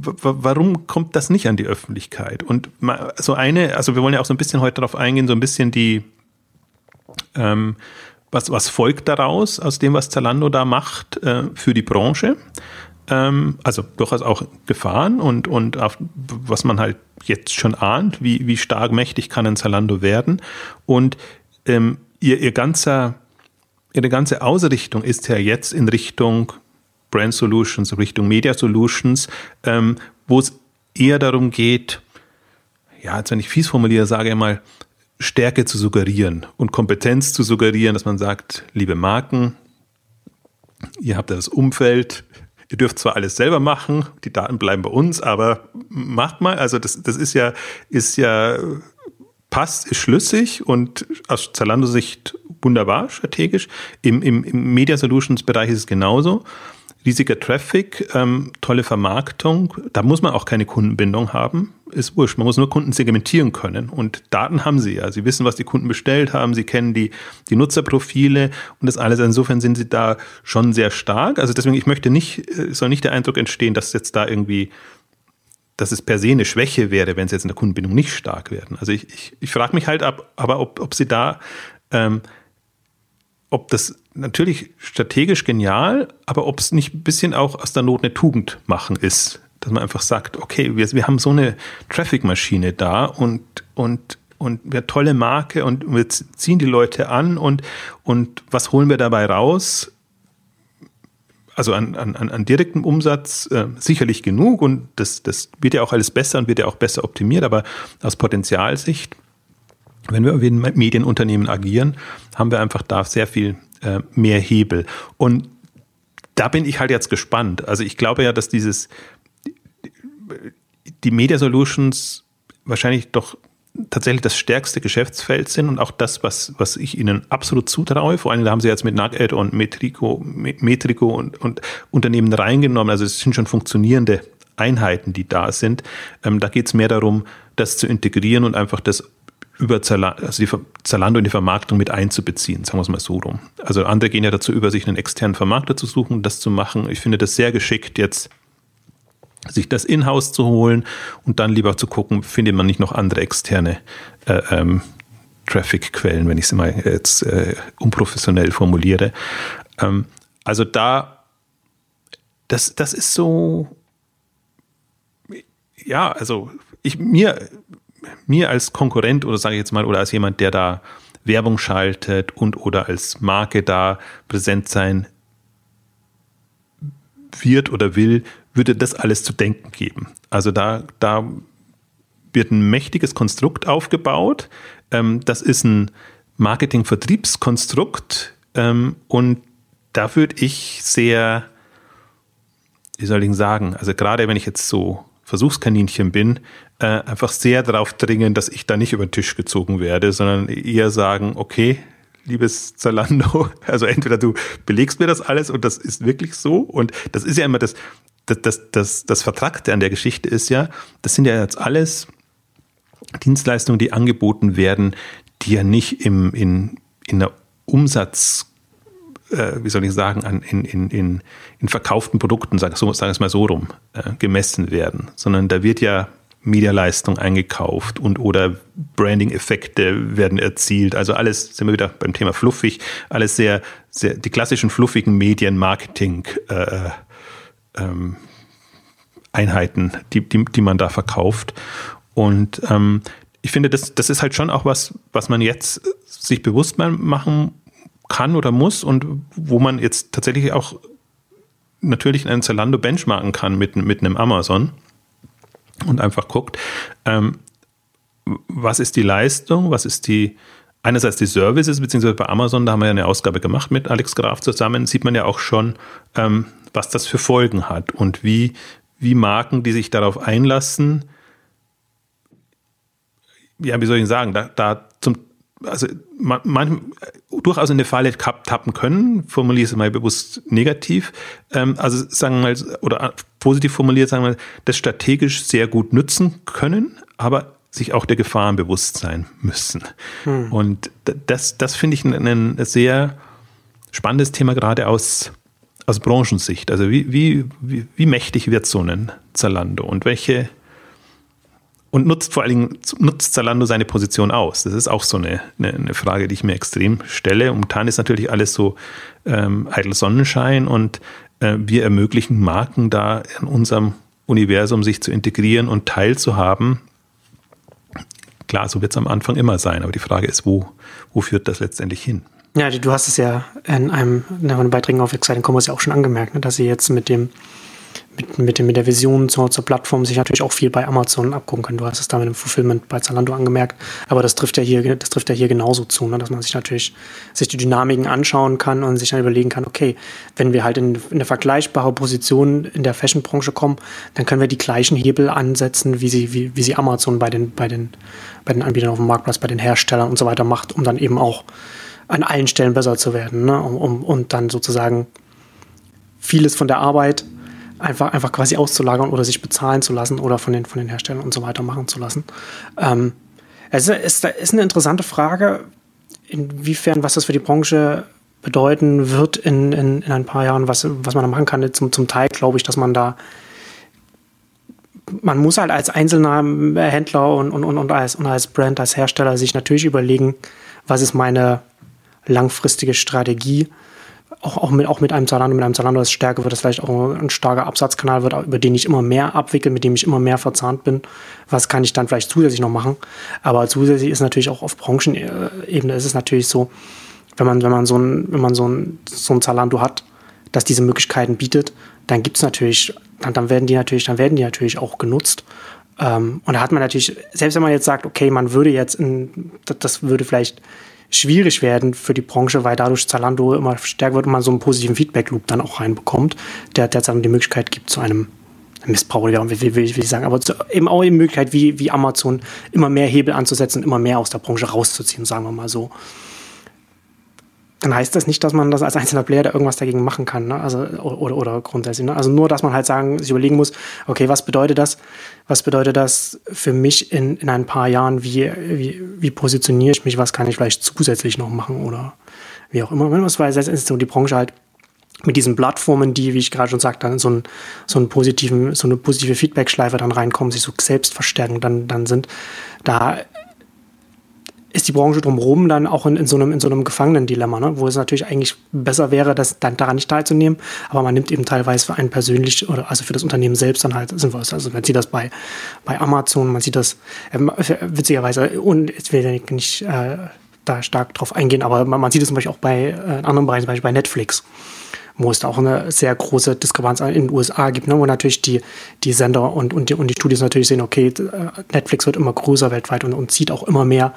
warum kommt das nicht an die Öffentlichkeit? Und so eine, also wir wollen ja auch so ein bisschen heute darauf eingehen, so ein bisschen die, ähm, was, was folgt daraus, aus dem, was Zalando da macht äh, für die Branche? Ähm, also durchaus auch Gefahren und, und auf, was man halt jetzt schon ahnt, wie, wie stark mächtig kann ein Zalando werden. Und ähm, ihr, ihr ganzer, ihre ganze Ausrichtung ist ja jetzt in Richtung Brand Solutions, Richtung Media Solutions, ähm, wo es eher darum geht, ja, als wenn ich fies formuliere, sage ich mal, Stärke zu suggerieren und Kompetenz zu suggerieren, dass man sagt, liebe Marken, ihr habt das Umfeld, ihr dürft zwar alles selber machen, die Daten bleiben bei uns, aber macht mal, also das, das ist ja, ist ja, passt, ist schlüssig und aus Zalando-Sicht wunderbar strategisch. Im, im, im Media Solutions Bereich ist es genauso riesiger Traffic, ähm, tolle Vermarktung. Da muss man auch keine Kundenbindung haben. Ist wurscht. Man muss nur Kunden segmentieren können. Und Daten haben sie ja. Sie wissen, was die Kunden bestellt haben. Sie kennen die, die Nutzerprofile und das alles. Insofern sind sie da schon sehr stark. Also deswegen, ich möchte nicht, äh, soll nicht der Eindruck entstehen, dass jetzt da irgendwie dass es per se eine Schwäche wäre, wenn sie jetzt in der Kundenbindung nicht stark werden. Also ich, ich, ich frage mich halt ab, aber ob, ob sie da ähm, ob das natürlich strategisch genial, aber ob es nicht ein bisschen auch aus der Not eine Tugend machen ist. Dass man einfach sagt, okay, wir, wir haben so eine Traffic-Maschine da und, und, und wir tolle Marke und wir ziehen die Leute an und, und was holen wir dabei raus? Also an, an, an direktem Umsatz äh, sicherlich genug und das, das wird ja auch alles besser und wird ja auch besser optimiert, aber aus Potenzialsicht wenn wir wie ein Medienunternehmen agieren, haben wir einfach da sehr viel äh, mehr Hebel. Und da bin ich halt jetzt gespannt. Also ich glaube ja, dass dieses, die Media Solutions wahrscheinlich doch tatsächlich das stärkste Geschäftsfeld sind und auch das, was, was ich ihnen absolut zutraue. Vor allem da haben sie jetzt mit Nugget und Metrico, Metrico und, und Unternehmen reingenommen. Also es sind schon funktionierende Einheiten, die da sind. Ähm, da geht es mehr darum, das zu integrieren und einfach das über Zalando, also die Zalando in die Vermarktung mit einzubeziehen, sagen wir es mal so rum. Also andere gehen ja dazu über, sich einen externen Vermarkter zu suchen, das zu machen. Ich finde das sehr geschickt, jetzt sich das in-house zu holen und dann lieber zu gucken, findet man nicht noch andere externe äh, ähm, Traffic-Quellen, wenn ich sie mal jetzt äh, unprofessionell formuliere. Ähm, also da, das, das ist so, ja, also ich, mir, mir als Konkurrent oder sage ich jetzt mal, oder als jemand, der da Werbung schaltet und oder als Marke da präsent sein wird oder will, würde das alles zu denken geben. Also da, da wird ein mächtiges Konstrukt aufgebaut. Ähm, das ist ein Marketing-Vertriebskonstrukt ähm, und da würde ich sehr, wie soll ich sagen, also gerade wenn ich jetzt so Versuchskaninchen bin, äh, einfach sehr darauf dringen, dass ich da nicht über den Tisch gezogen werde, sondern eher sagen, okay, liebes Zalando, also entweder du belegst mir das alles und das ist wirklich so. Und das ist ja immer das, das, das, das, das Vertragte an der Geschichte ist ja, das sind ja jetzt alles Dienstleistungen, die angeboten werden, die ja nicht im, in, in der Umsatz, äh, wie soll ich sagen, an, in, in, in, in verkauften Produkten, sag, so, sag es mal so rum, äh, gemessen werden, sondern da wird ja Medialeistung eingekauft und oder Branding-Effekte werden erzielt. Also alles, sind wir wieder beim Thema fluffig, alles sehr, sehr die klassischen fluffigen Medien-Marketing äh, ähm, Einheiten, die, die, die man da verkauft. Und ähm, ich finde, das, das ist halt schon auch was, was man jetzt sich bewusst machen kann oder muss und wo man jetzt tatsächlich auch natürlich einen Zalando benchmarken kann mit, mit einem Amazon und einfach guckt, ähm, was ist die Leistung, was ist die, einerseits die Services, beziehungsweise bei Amazon, da haben wir ja eine Ausgabe gemacht mit Alex Graf zusammen, sieht man ja auch schon, ähm, was das für Folgen hat und wie, wie Marken, die sich darauf einlassen, ja, wie soll ich sagen, da, da zum, also man, man, durchaus in eine Falle tappen können, formuliere es mal bewusst negativ, ähm, also sagen wir mal, oder positiv formuliert, sagen wir mal, das strategisch sehr gut nutzen können, aber sich auch der Gefahren bewusst sein müssen. Hm. Und das, das finde ich ein, ein, sehr spannendes Thema, gerade aus, aus Branchensicht. Also wie, wie, wie, wie mächtig wird so ein Zalando und welche und nutzt vor allen Dingen, nutzt Zalando seine Position aus? Das ist auch so eine, eine, eine Frage, die ich mir extrem stelle. Momentan ist natürlich alles so ähm, eitel Sonnenschein und äh, wir ermöglichen Marken da in unserem Universum sich zu integrieren und teilzuhaben. Klar, so wird es am Anfang immer sein, aber die Frage ist, wo, wo führt das letztendlich hin? Ja, du hast es ja in einem, in einem Beitrag auf Exciting Commerce ja auch schon angemerkt, ne, dass sie jetzt mit dem mit, mit, mit der Vision zur, zur Plattform sich natürlich auch viel bei Amazon abgucken können. Du hast es da mit dem Fulfillment bei Zalando angemerkt, aber das trifft ja hier, das trifft ja hier genauso zu, ne? dass man sich natürlich sich die Dynamiken anschauen kann und sich dann überlegen kann, okay, wenn wir halt in, in eine vergleichbare Position in der Fashion-Branche kommen, dann können wir die gleichen Hebel ansetzen, wie sie, wie, wie sie Amazon bei den, bei den, bei den Anbietern auf dem Marktplatz, bei den Herstellern und so weiter macht, um dann eben auch an allen Stellen besser zu werden, ne? um, um, und dann sozusagen vieles von der Arbeit einfach, einfach quasi auszulagern oder sich bezahlen zu lassen oder von den, von den Herstellern und so weiter machen zu lassen. Ähm, es ist, ist eine interessante Frage, inwiefern, was das für die Branche bedeuten wird in, in, in ein paar Jahren, was, was man da machen kann. Zum, zum Teil glaube ich, dass man da man muss halt als einzelner Händler und, und, und, als, und als Brand, als Hersteller sich natürlich überlegen, was ist meine langfristige Strategie auch, auch, mit, auch mit einem Zalando, mit einem Zalando als Stärke wird das vielleicht auch ein starker Absatzkanal wird, über den ich immer mehr abwickle, mit dem ich immer mehr verzahnt bin. Was kann ich dann vielleicht zusätzlich noch machen? Aber zusätzlich ist natürlich auch auf Branchenebene ist es natürlich so, wenn man, wenn man so ein, wenn man so ein, so ein Zalando hat, das diese Möglichkeiten bietet, dann gibt es natürlich, dann, dann werden die natürlich, dann werden die natürlich auch genutzt. Ähm, und da hat man natürlich, selbst wenn man jetzt sagt, okay, man würde jetzt, in, das würde vielleicht schwierig werden für die Branche, weil dadurch Zalando immer stärker wird und man so einen positiven Feedback-Loop dann auch reinbekommt, der, der dann die Möglichkeit gibt zu einem Missbrauch, will, will, will ich sagen, aber zu, eben auch die Möglichkeit, wie, wie Amazon immer mehr Hebel anzusetzen, immer mehr aus der Branche rauszuziehen, sagen wir mal so. Dann heißt das nicht, dass man das als einzelner Player da irgendwas dagegen machen kann, ne? Also oder, oder grundsätzlich. Ne? Also nur, dass man halt sagen, sich überlegen muss, okay, was bedeutet das? Was bedeutet das für mich in, in ein paar Jahren? Wie, wie, wie positioniere ich mich? Was kann ich vielleicht zusätzlich noch machen oder wie auch immer? Das war ist so die Branche halt mit diesen Plattformen, die, wie ich gerade schon sagte, dann so, ein, so, einen positiven, so eine positive Feedback-Schleife dann reinkommen, sich so selbst verstärken dann, dann sind, da ist die Branche drumherum dann auch in, in, so einem, in so einem Gefangenen-Dilemma, ne? wo es natürlich eigentlich besser wäre, das dann daran nicht teilzunehmen, aber man nimmt eben teilweise für einen persönlich oder also für das Unternehmen selbst dann halt sinnvoll. Also man sieht das bei, bei Amazon, man sieht das äh, witzigerweise, und jetzt will ich nicht äh, da stark drauf eingehen, aber man, man sieht es zum Beispiel auch bei äh, anderen Bereichen, zum Beispiel bei Netflix wo es auch eine sehr große Diskrepanz in den USA gibt, ne, wo natürlich die, die Sender und, und, die, und die Studios natürlich sehen, okay, Netflix wird immer größer weltweit und, und zieht auch immer mehr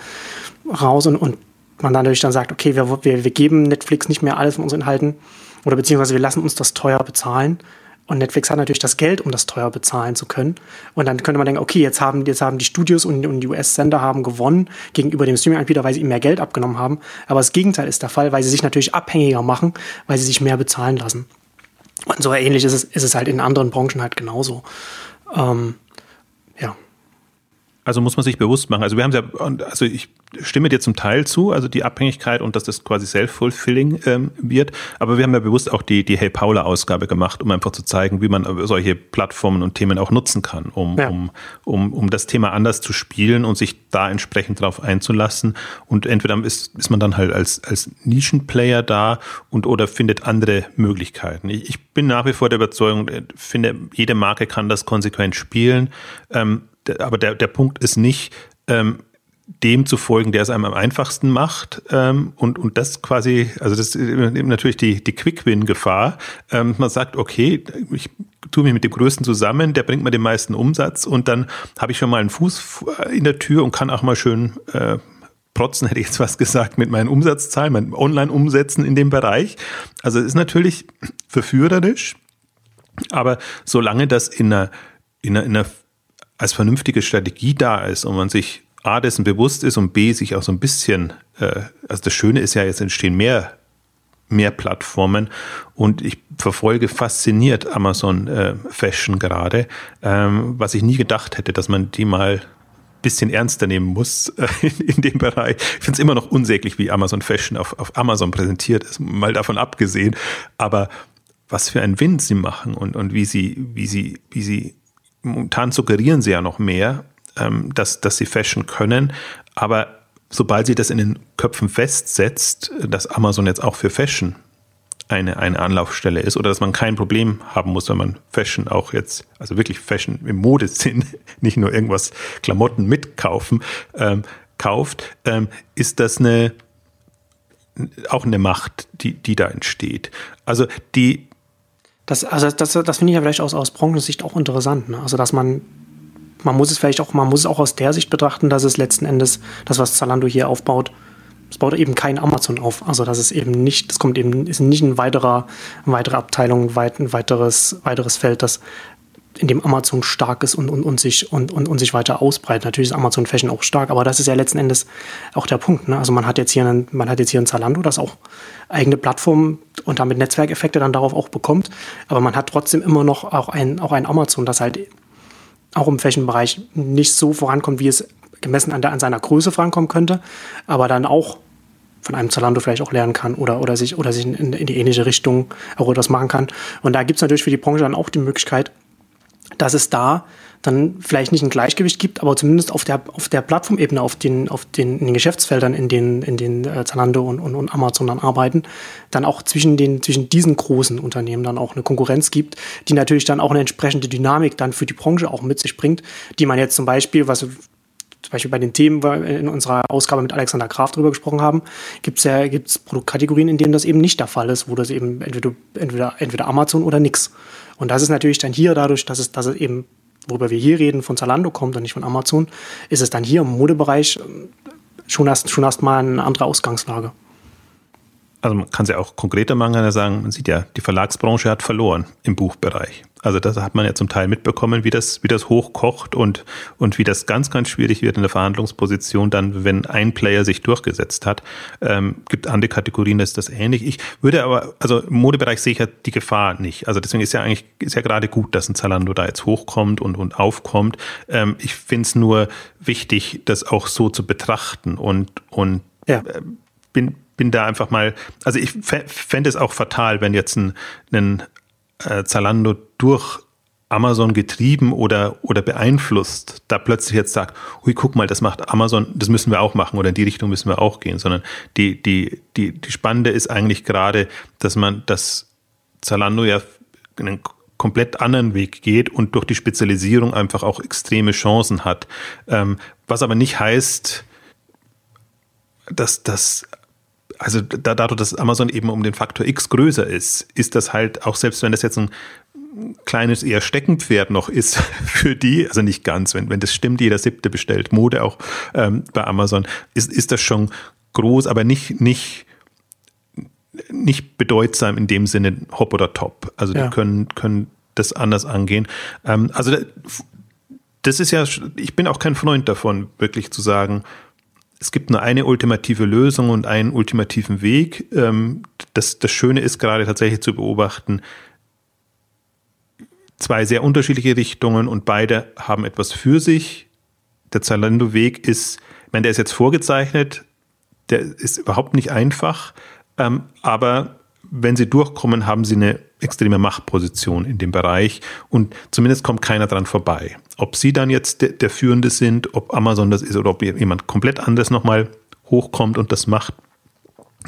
raus und, und man natürlich dann sagt, okay, wir, wir, wir geben Netflix nicht mehr alles von unseren Inhalten oder beziehungsweise wir lassen uns das teuer bezahlen und Netflix hat natürlich das Geld, um das teuer bezahlen zu können. Und dann könnte man denken, okay, jetzt haben, jetzt haben die Studios und, und die US-Sender haben gewonnen gegenüber dem Streaming-Anbieter, weil sie ihm mehr Geld abgenommen haben. Aber das Gegenteil ist der Fall, weil sie sich natürlich abhängiger machen, weil sie sich mehr bezahlen lassen. Und so ähnlich ist es, ist es halt in anderen Branchen halt genauso. Ähm. Also muss man sich bewusst machen. Also wir haben ja, also ich stimme dir zum Teil zu, also die Abhängigkeit und dass das quasi self-fulfilling ähm, wird. Aber wir haben ja bewusst auch die, die Hey Paula-Ausgabe gemacht, um einfach zu zeigen, wie man solche Plattformen und Themen auch nutzen kann, um, ja. um, um, um das Thema anders zu spielen und sich da entsprechend drauf einzulassen. Und entweder ist, ist man dann halt als, als Nischenplayer da und oder findet andere Möglichkeiten. Ich, ich bin nach wie vor der Überzeugung, äh, finde, jede Marke kann das konsequent spielen. Ähm, aber der, der Punkt ist nicht, ähm, dem zu folgen, der es einem am einfachsten macht ähm, und, und das quasi, also das ist natürlich die, die Quick-Win-Gefahr. Ähm, man sagt, okay, ich tue mich mit dem Größten zusammen, der bringt mir den meisten Umsatz und dann habe ich schon mal einen Fuß in der Tür und kann auch mal schön äh, protzen, hätte ich jetzt was gesagt, mit meinen Umsatzzahlen, meinen Online-Umsätzen in dem Bereich. Also es ist natürlich verführerisch, aber solange das in einer, in einer, in einer als vernünftige Strategie da ist und man sich A, dessen bewusst ist und B, sich auch so ein bisschen, äh, also das Schöne ist ja, jetzt entstehen mehr, mehr Plattformen und ich verfolge fasziniert Amazon äh, Fashion gerade, ähm, was ich nie gedacht hätte, dass man die mal bisschen ernster nehmen muss äh, in, in, dem Bereich. Ich finde es immer noch unsäglich, wie Amazon Fashion auf, auf Amazon präsentiert ist, mal davon abgesehen, aber was für einen Wind sie machen und, und wie sie, wie sie, wie sie, momentan suggerieren sie ja noch mehr, ähm, dass, dass sie Fashion können. Aber sobald sie das in den Köpfen festsetzt, dass Amazon jetzt auch für Fashion eine, eine Anlaufstelle ist oder dass man kein Problem haben muss, wenn man Fashion auch jetzt, also wirklich Fashion im Modesinn, nicht nur irgendwas Klamotten mitkaufen, ähm, kauft, ähm, ist das eine auch eine Macht, die, die da entsteht. Also die das, also das, das finde ich ja vielleicht aus, aus Branchensicht auch interessant. Ne? Also, dass man man muss es vielleicht auch, man muss es auch aus der Sicht betrachten, dass es letzten Endes das, was Zalando hier aufbaut, es baut eben kein Amazon auf. Also das ist eben nicht, das kommt eben, ist nicht ein weiterer, eine weitere Abteilung, ein weiteres, weiteres Feld, das in dem Amazon stark ist und, und, und, sich, und, und, und sich weiter ausbreitet. Natürlich ist Amazon Fashion auch stark, aber das ist ja letzten Endes auch der Punkt. Ne? Also man hat jetzt hier einen, man hat jetzt hier ein Zalando, das auch eigene Plattformen und damit Netzwerkeffekte dann darauf auch bekommt. Aber man hat trotzdem immer noch auch ein, auch ein Amazon, das halt auch im Flächenbereich nicht so vorankommt, wie es gemessen an, der, an seiner Größe vorankommen könnte, aber dann auch von einem Zalando vielleicht auch lernen kann oder, oder sich, oder sich in, in die ähnliche Richtung auch etwas machen kann. Und da gibt es natürlich für die Branche dann auch die Möglichkeit, dass es da dann vielleicht nicht ein Gleichgewicht gibt, aber zumindest auf der, auf der Plattformebene, auf den, auf den, in den Geschäftsfeldern, in denen, in den äh, Zalando und, und, und Amazon dann arbeiten, dann auch zwischen, den, zwischen diesen großen Unternehmen dann auch eine Konkurrenz gibt, die natürlich dann auch eine entsprechende Dynamik dann für die Branche auch mit sich bringt, die man jetzt zum Beispiel, was zum Beispiel bei den Themen, wir in unserer Ausgabe mit Alexander Graf drüber gesprochen haben, gibt es ja gibt's Produktkategorien, in denen das eben nicht der Fall ist, wo das eben entweder, entweder, entweder Amazon oder nix. Und das ist natürlich dann hier dadurch, dass es, dass es eben worüber wir hier reden, von Zalando kommt und nicht von Amazon, ist es dann hier im Modebereich ähm, schon erst, schon erst mal eine andere Ausgangslage. Also man kann es ja auch konkreter machen, kann ja sagen, man sieht ja, die Verlagsbranche hat verloren im Buchbereich. Also das hat man ja zum Teil mitbekommen, wie das, wie das hochkocht und, und wie das ganz, ganz schwierig wird in der Verhandlungsposition dann, wenn ein Player sich durchgesetzt hat. Ähm, gibt andere Kategorien, da ist das ähnlich. Ich würde aber, also im Modebereich sehe ich ja die Gefahr nicht. Also deswegen ist ja eigentlich, ist ja gerade gut, dass ein Zalando da jetzt hochkommt und, und aufkommt. Ähm, ich finde es nur wichtig, das auch so zu betrachten und, und ja. Äh, bin, bin da einfach mal, also ich fände es auch fatal, wenn jetzt ein, ein äh, Zalando durch Amazon getrieben oder, oder beeinflusst, da plötzlich jetzt sagt, hui, guck mal, das macht Amazon, das müssen wir auch machen oder in die Richtung müssen wir auch gehen, sondern die, die, die, die Spannende ist eigentlich gerade, dass man, dass Zalando ja einen komplett anderen Weg geht und durch die Spezialisierung einfach auch extreme Chancen hat. Ähm, was aber nicht heißt, dass das also da, dadurch, dass Amazon eben um den Faktor X größer ist, ist das halt, auch selbst wenn das jetzt ein kleines eher Steckenpferd noch ist für die, also nicht ganz, wenn, wenn das stimmt, jeder siebte bestellt Mode auch ähm, bei Amazon, ist, ist das schon groß, aber nicht, nicht, nicht bedeutsam in dem Sinne hopp oder top. Also ja. die können, können das anders angehen. Ähm, also das ist ja, ich bin auch kein Freund davon, wirklich zu sagen, es gibt nur eine ultimative Lösung und einen ultimativen Weg. Ähm, das, das Schöne ist gerade tatsächlich zu beobachten, zwei sehr unterschiedliche Richtungen und beide haben etwas für sich. Der Zalando-Weg ist, ich meine, der ist jetzt vorgezeichnet, der ist überhaupt nicht einfach, ähm, aber wenn sie durchkommen, haben sie eine extreme Machtposition in dem Bereich und zumindest kommt keiner dran vorbei. Ob sie dann jetzt der, der Führende sind, ob Amazon das ist oder ob jemand komplett anders nochmal hochkommt und das macht,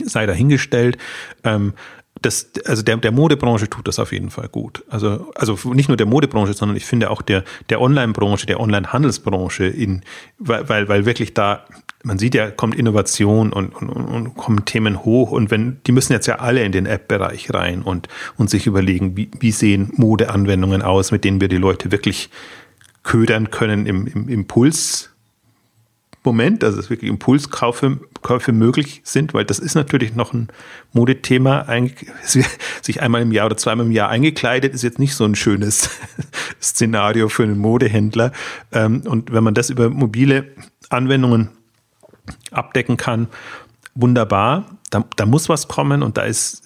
sei dahingestellt. Ähm, das, also der, der Modebranche tut das auf jeden Fall gut. Also, also nicht nur der Modebranche, sondern ich finde auch der, der Online-Branche, der Online-Handelsbranche, in, weil, weil, weil wirklich da man sieht ja, kommt Innovation und, und, und kommen Themen hoch und wenn, die müssen jetzt ja alle in den App-Bereich rein und, und sich überlegen, wie, wie sehen Modeanwendungen aus, mit denen wir die Leute wirklich ködern können im, im Impuls. Moment, also dass wirklich Impulskäufe Käufe möglich sind, weil das ist natürlich noch ein Modethema. Sich einmal im Jahr oder zweimal im Jahr eingekleidet ist jetzt nicht so ein schönes Szenario für einen Modehändler. Ähm, und wenn man das über mobile Anwendungen abdecken kann, wunderbar. Da, da muss was kommen und da ist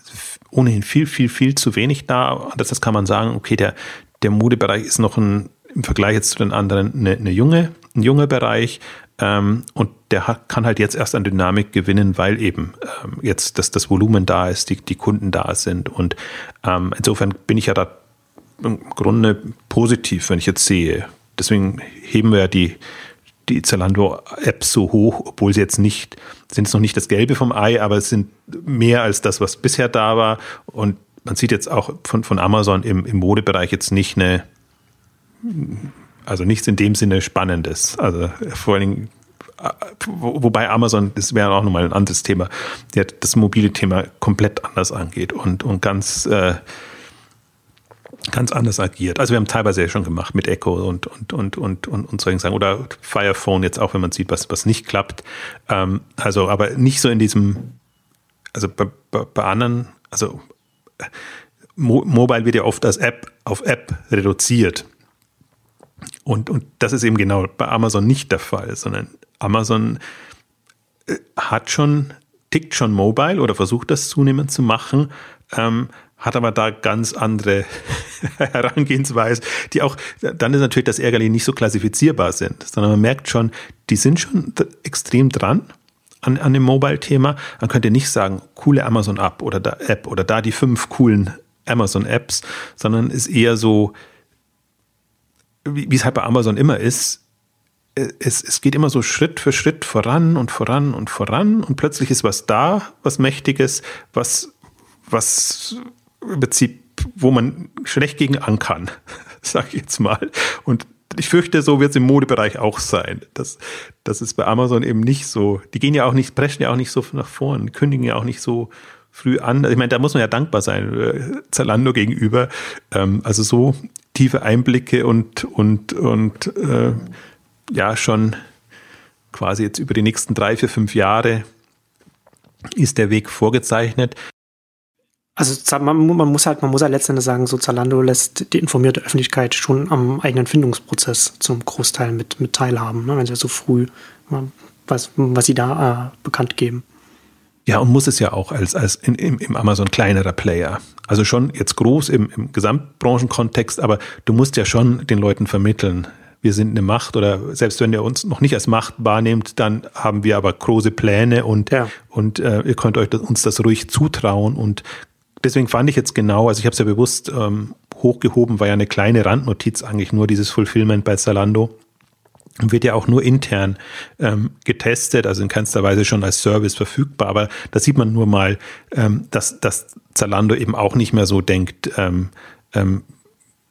ohnehin viel, viel, viel zu wenig da. Das kann man sagen, okay, der, der Modebereich ist noch ein, im Vergleich jetzt zu den anderen eine, eine junge, ein junger Bereich. Ähm, und der hat, kann halt jetzt erst an Dynamik gewinnen, weil eben ähm, jetzt das, das Volumen da ist, die, die Kunden da sind. Und ähm, insofern bin ich ja da im Grunde positiv, wenn ich jetzt sehe. Deswegen heben wir ja die, die Zalando-Apps so hoch, obwohl sie jetzt nicht, sind es noch nicht das Gelbe vom Ei, aber es sind mehr als das, was bisher da war. Und man sieht jetzt auch von, von Amazon im, im Modebereich jetzt nicht eine, also nichts in dem Sinne Spannendes. Also vor allen Dingen, wobei Amazon, das wäre auch nochmal ein anderes Thema, der das mobile Thema komplett anders angeht und, und ganz äh, ganz anders agiert. Also wir haben teilweise ja schon gemacht mit Echo und, und, und, und, und, und solchen Sachen. Oder Firephone jetzt auch, wenn man sieht, was, was nicht klappt. Ähm, also, aber nicht so in diesem, also bei, bei, bei anderen, also Mo Mobile wird ja oft als App auf App reduziert. Und, und das ist eben genau bei Amazon nicht der Fall, sondern Amazon äh, hat schon, tickt schon Mobile oder versucht das zunehmend zu machen, ähm, hat aber da ganz andere Herangehensweise, die auch, dann ist natürlich das Ärgerliche nicht so klassifizierbar sind, sondern man merkt schon, die sind schon extrem dran an, an dem Mobile-Thema. Man könnte nicht sagen, coole Amazon-App oder da App oder da die fünf coolen Amazon-Apps, sondern ist eher so, wie, es halt bei Amazon immer ist, es, es geht immer so Schritt für Schritt voran und voran und voran und plötzlich ist was da, was Mächtiges, was, was im Prinzip, wo man schlecht gegen an kann, sag ich jetzt mal. Und ich fürchte, so wird es im Modebereich auch sein. Das, das ist bei Amazon eben nicht so. Die gehen ja auch nicht, preschen ja auch nicht so nach vorn, kündigen ja auch nicht so früh an. Ich meine, da muss man ja dankbar sein, äh, Zalando gegenüber. Ähm, also so tiefe Einblicke und, und, und äh, ja, schon quasi jetzt über die nächsten drei, vier, fünf Jahre ist der Weg vorgezeichnet. Also man, man, muss halt, man muss halt letztendlich sagen, so Zalando lässt die informierte Öffentlichkeit schon am eigenen Findungsprozess zum Großteil mit, mit teilhaben, ne, wenn sie so früh was, was sie da äh, bekannt geben. Ja, und muss es ja auch als, als in, im, im Amazon kleinerer Player. Also schon jetzt groß im, im Gesamtbranchenkontext, aber du musst ja schon den Leuten vermitteln, wir sind eine Macht oder selbst wenn ihr uns noch nicht als Macht wahrnehmt, dann haben wir aber große Pläne und, ja. und äh, ihr könnt euch das, uns das ruhig zutrauen und deswegen fand ich jetzt genau, also ich habe es ja bewusst ähm, hochgehoben, war ja eine kleine Randnotiz eigentlich nur dieses Fulfillment bei Zalando. Wird ja auch nur intern ähm, getestet, also in keinster Weise schon als Service verfügbar. Aber da sieht man nur mal, ähm, dass, dass Zalando eben auch nicht mehr so denkt, ähm, ähm,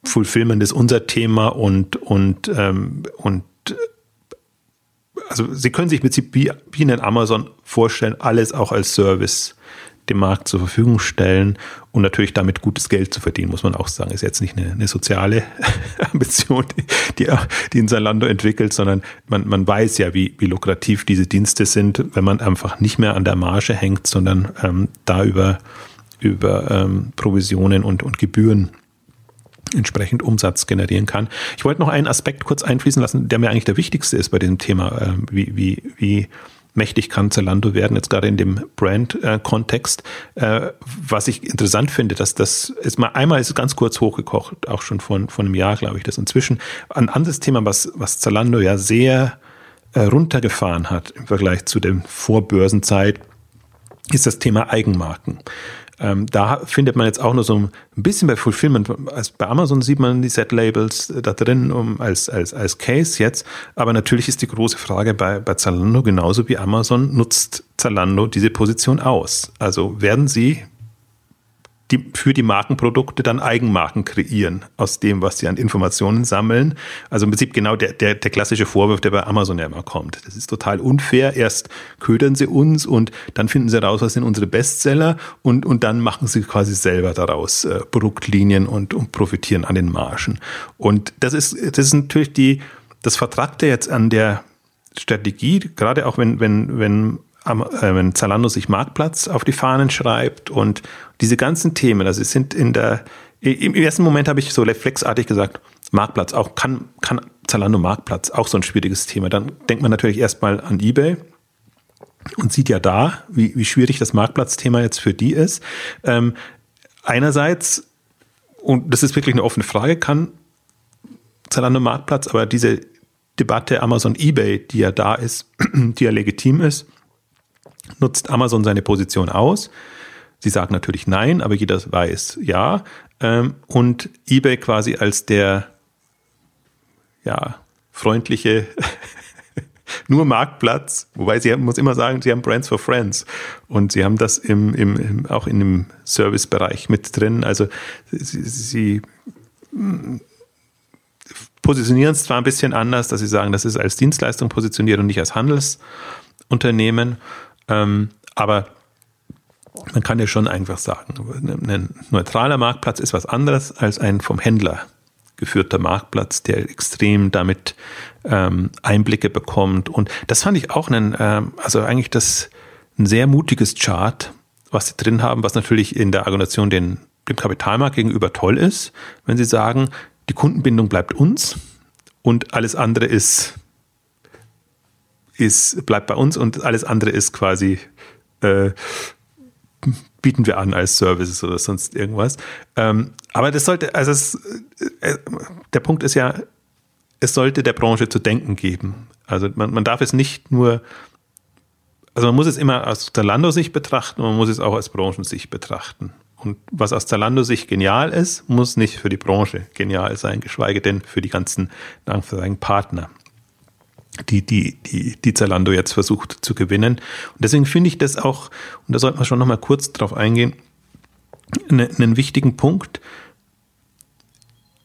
Fulfillment ist unser Thema und, und, ähm, und also Sie können sich im Prinzip wie, wie in Amazon vorstellen, alles auch als Service dem Markt zur Verfügung stellen und natürlich damit gutes Geld zu verdienen, muss man auch sagen. Ist jetzt nicht eine, eine soziale Ambition, die, die in Zalando entwickelt, sondern man, man weiß ja, wie, wie lukrativ diese Dienste sind, wenn man einfach nicht mehr an der Marge hängt, sondern ähm, da über, über ähm, Provisionen und, und Gebühren entsprechend Umsatz generieren kann. Ich wollte noch einen Aspekt kurz einfließen lassen, der mir eigentlich der wichtigste ist bei diesem Thema, äh, wie, wie, wie mächtig kann Zalando werden, jetzt gerade in dem Brand-Kontext. Äh, was ich interessant finde, dass das ist mal einmal ist ganz kurz hochgekocht, auch schon von, von einem Jahr, glaube ich, das inzwischen. Ein anderes Thema, was, was Zalando ja sehr äh, runtergefahren hat im Vergleich zu der Vorbörsenzeit, ist das Thema Eigenmarken. Ähm, da findet man jetzt auch nur so ein bisschen bei Fulfillment. Also bei Amazon sieht man die Set-Labels da drin um, als, als, als Case jetzt. Aber natürlich ist die große Frage bei, bei Zalando genauso wie Amazon, nutzt Zalando diese Position aus? Also werden sie die, für die Markenprodukte dann Eigenmarken kreieren aus dem, was sie an Informationen sammeln. Also im Prinzip genau der, der, der klassische Vorwurf, der bei Amazon ja immer kommt. Das ist total unfair. Erst ködern sie uns und dann finden sie raus, was sind unsere Bestseller und, und dann machen sie quasi selber daraus äh, Produktlinien und, und profitieren an den Margen. Und das ist, das ist natürlich die, das Vertragte jetzt an der Strategie, gerade auch wenn, wenn, wenn wenn Zalando sich Marktplatz auf die Fahnen schreibt und diese ganzen Themen, also es sind in der, im ersten Moment habe ich so reflexartig gesagt, Marktplatz, auch kann, kann Zalando Marktplatz, auch so ein schwieriges Thema. Dann denkt man natürlich erstmal an eBay und sieht ja da, wie, wie schwierig das Marktplatzthema jetzt für die ist. Ähm, einerseits, und das ist wirklich eine offene Frage, kann Zalando Marktplatz, aber diese Debatte Amazon eBay, die ja da ist, die ja legitim ist, Nutzt Amazon seine Position aus? Sie sagen natürlich nein, aber jeder weiß ja. Ähm, und eBay quasi als der ja, freundliche nur Marktplatz, wobei sie muss immer sagen, sie haben Brands for Friends und sie haben das im, im, im auch in dem Servicebereich mit drin. Also sie, sie mm, positionieren es zwar ein bisschen anders, dass sie sagen, das ist als Dienstleistung positioniert und nicht als Handelsunternehmen. Ähm, aber man kann ja schon einfach sagen, ein neutraler Marktplatz ist was anderes als ein vom Händler geführter Marktplatz, der extrem damit ähm, Einblicke bekommt. Und das fand ich auch ein, ähm, also eigentlich das ein sehr mutiges Chart, was sie drin haben, was natürlich in der Argumentation den, dem Kapitalmarkt gegenüber toll ist, wenn sie sagen, die Kundenbindung bleibt uns und alles andere ist ist, bleibt bei uns und alles andere ist quasi, äh, bieten wir an als Services oder sonst irgendwas. Ähm, aber das sollte, also es, äh, der Punkt ist ja, es sollte der Branche zu denken geben. Also man, man darf es nicht nur, also man muss es immer aus Zalando-Sicht betrachten und man muss es auch aus Branchensicht betrachten. Und was aus Zalando-Sicht genial ist, muss nicht für die Branche genial sein, geschweige denn für die ganzen Partner die, die, die, die Zalando jetzt versucht zu gewinnen. Und deswegen finde ich das auch, und da sollten wir schon nochmal kurz drauf eingehen, einen, einen wichtigen Punkt.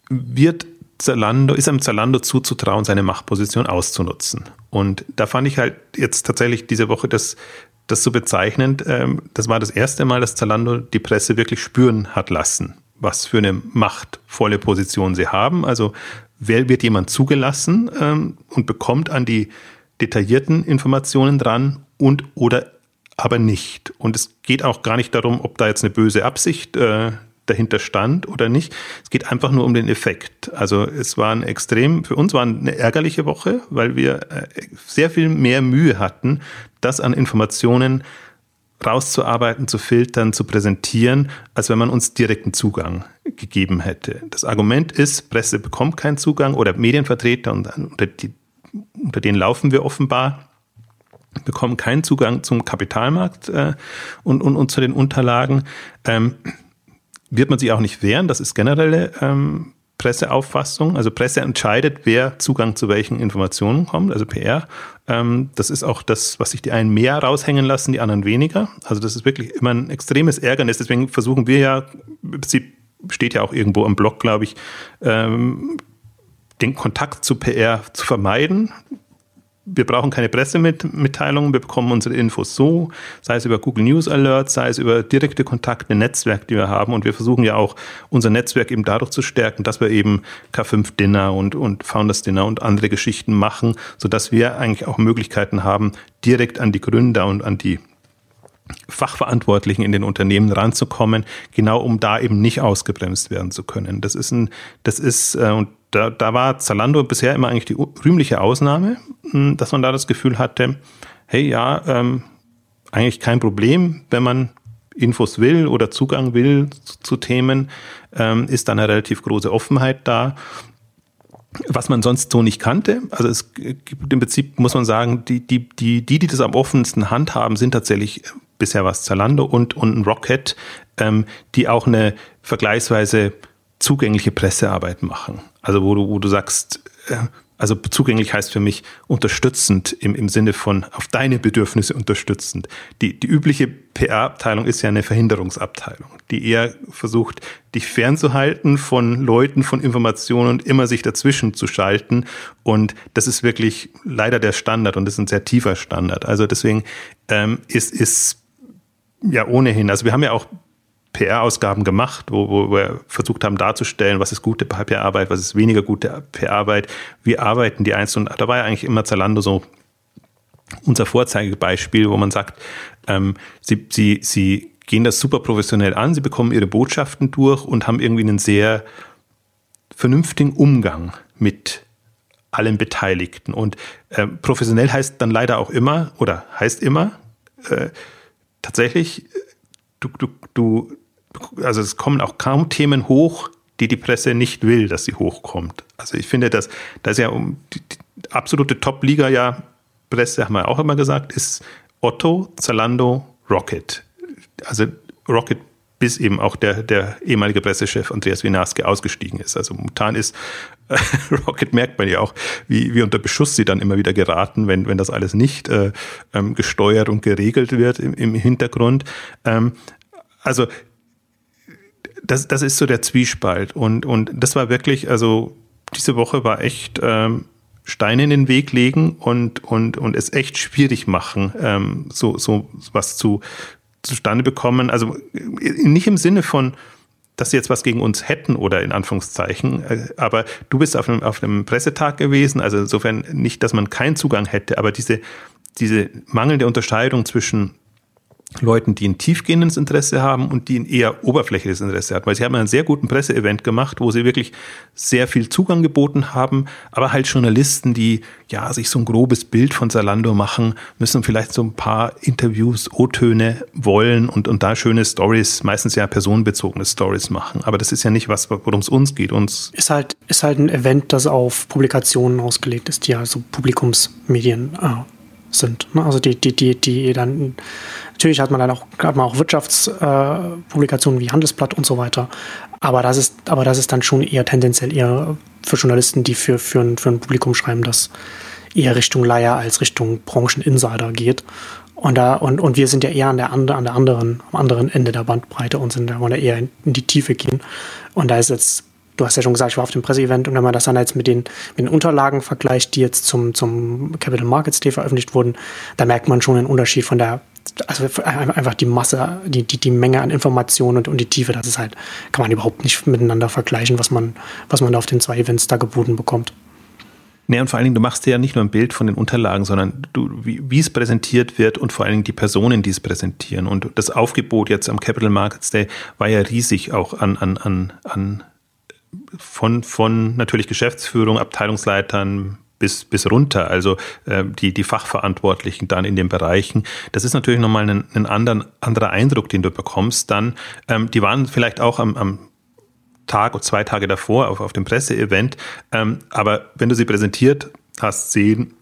Wird Zalando, ist einem Zalando zuzutrauen, seine Machtposition auszunutzen. Und da fand ich halt jetzt tatsächlich diese Woche das, das so bezeichnend. Ähm, das war das erste Mal, dass Zalando die Presse wirklich spüren hat lassen, was für eine machtvolle Position sie haben. Also wer wird jemand zugelassen ähm, und bekommt an die detaillierten Informationen dran und oder aber nicht. Und es geht auch gar nicht darum, ob da jetzt eine böse Absicht äh, dahinter stand oder nicht. Es geht einfach nur um den Effekt. Also es war ein extrem, für uns war eine ärgerliche Woche, weil wir äh, sehr viel mehr Mühe hatten, das an Informationen rauszuarbeiten, zu filtern, zu präsentieren, als wenn man uns direkten Zugang gegeben hätte. Das Argument ist, Presse bekommt keinen Zugang oder Medienvertreter, und unter, die, unter denen laufen wir offenbar, bekommen keinen Zugang zum Kapitalmarkt äh, und, und, und zu den Unterlagen. Ähm, wird man sich auch nicht wehren, das ist generelle ähm, Presseauffassung. Also Presse entscheidet, wer Zugang zu welchen Informationen kommt, also PR. Ähm, das ist auch das, was sich die einen mehr raushängen lassen, die anderen weniger. Also das ist wirklich immer ein extremes Ärgernis. Deswegen versuchen wir ja, sie steht ja auch irgendwo im Blog, glaube ich, ähm, den Kontakt zu PR zu vermeiden wir brauchen keine Pressemitteilungen, wir bekommen unsere Infos so, sei es über Google News Alerts, sei es über direkte Kontakte, Netzwerk, die wir haben. Und wir versuchen ja auch unser Netzwerk eben dadurch zu stärken, dass wir eben K5 Dinner und, und Founders Dinner und andere Geschichten machen, sodass wir eigentlich auch Möglichkeiten haben, direkt an die Gründer und an die Fachverantwortlichen in den Unternehmen ranzukommen, genau um da eben nicht ausgebremst werden zu können. Das ist ein, das ist, äh, und da, da war Zalando bisher immer eigentlich die rühmliche Ausnahme, hm, dass man da das Gefühl hatte, hey ja, ähm, eigentlich kein Problem, wenn man Infos will oder Zugang will zu, zu Themen, ähm, ist dann eine relativ große Offenheit da. Was man sonst so nicht kannte, also es gibt im Prinzip, muss man sagen, die, die, die, die, die das am offensten handhaben, sind tatsächlich bisher was Zalando und, und ein Rocket, ähm, die auch eine vergleichsweise zugängliche Pressearbeit machen. Also wo du, wo du sagst, äh, also zugänglich heißt für mich unterstützend im, im Sinne von auf deine Bedürfnisse unterstützend. Die, die übliche PR-Abteilung ist ja eine Verhinderungsabteilung, die eher versucht, dich fernzuhalten von Leuten, von Informationen und immer sich dazwischen zu schalten. Und das ist wirklich leider der Standard und das ist ein sehr tiefer Standard. Also deswegen ähm, ist, ist ja ohnehin, also wir haben ja auch PR-Ausgaben gemacht, wo, wo wir versucht haben darzustellen, was ist gute PR-Arbeit, was ist weniger gute PR-Arbeit, wie arbeiten die Einzelnen. Da war ja eigentlich immer Zalando so unser Vorzeigebeispiel, wo man sagt, ähm, sie, sie, sie gehen das super professionell an, sie bekommen ihre Botschaften durch und haben irgendwie einen sehr vernünftigen Umgang mit allen Beteiligten. Und äh, professionell heißt dann leider auch immer, oder heißt immer, äh, tatsächlich, du, du, du, also es kommen auch kaum Themen hoch, die die Presse nicht will, dass sie hochkommt. Also ich finde, dass das ja um die, die absolute Top-Liga ja Presse, haben wir auch immer gesagt, ist Otto, Zalando, Rocket. Also Rocket bis eben auch der, der ehemalige Pressechef Andreas Winaske ausgestiegen ist. Also momentan ist äh, Rocket merkt man ja auch, wie, wie unter Beschuss sie dann immer wieder geraten, wenn, wenn das alles nicht äh, ähm, gesteuert und geregelt wird im, im Hintergrund. Ähm, also das, das ist so der Zwiespalt. Und, und das war wirklich, also diese Woche war echt ähm, Steine in den Weg legen und, und, und es echt schwierig machen, ähm, so, so was zu, zustande bekommen. Also nicht im Sinne von, dass sie jetzt was gegen uns hätten oder in Anführungszeichen, äh, aber du bist auf einem, auf einem Pressetag gewesen, also insofern nicht, dass man keinen Zugang hätte, aber diese, diese mangelnde Unterscheidung zwischen Leuten, die ein tiefgehendes Interesse haben und die ein eher oberflächliches Interesse haben. Weil sie haben einen sehr guten Presseevent gemacht, wo sie wirklich sehr viel Zugang geboten haben, aber halt Journalisten, die ja sich so ein grobes Bild von Zalando machen, müssen vielleicht so ein paar Interviews, O-Töne wollen und, und da schöne Stories, meistens ja personenbezogene Stories machen. Aber das ist ja nicht was, worum es uns geht. Uns ist halt, ist halt ein Event, das auf Publikationen ausgelegt ist, die also Publikumsmedien äh, sind. Ne? Also die, die, die, die dann Natürlich hat man dann auch, hat man auch Wirtschaftspublikationen äh, wie Handelsblatt und so weiter. Aber das ist, aber das ist dann schon eher tendenziell eher für Journalisten, die für, für, ein, für ein Publikum schreiben, das eher Richtung Leier als Richtung Brancheninsider geht. Und, da, und, und wir sind ja eher an der, an der anderen, am anderen Ende der Bandbreite und sind da wollen eher in, in die Tiefe gehen. Und da ist jetzt du hast ja schon gesagt, ich war auf dem Presseevent und wenn man das dann jetzt mit den, mit den Unterlagen vergleicht, die jetzt zum, zum Capital Markets Day veröffentlicht wurden, da merkt man schon einen Unterschied von der, also einfach die Masse, die, die, die Menge an Informationen und, und die Tiefe, das ist halt, kann man überhaupt nicht miteinander vergleichen, was man, was man da auf den zwei Events da geboten bekommt. Nee, und vor allen Dingen, du machst dir ja nicht nur ein Bild von den Unterlagen, sondern du, wie, wie es präsentiert wird und vor allen Dingen die Personen, die es präsentieren. Und das Aufgebot jetzt am Capital Markets Day war ja riesig auch an, an, an, an von, von natürlich Geschäftsführung, Abteilungsleitern, bis, bis runter, also äh, die, die Fachverantwortlichen dann in den Bereichen. Das ist natürlich nochmal ein, ein anderen, anderer Eindruck, den du bekommst. Dann, ähm, die waren vielleicht auch am, am Tag oder zwei Tage davor auf, auf dem Presseevent. Ähm, aber wenn du sie präsentiert hast, sehen,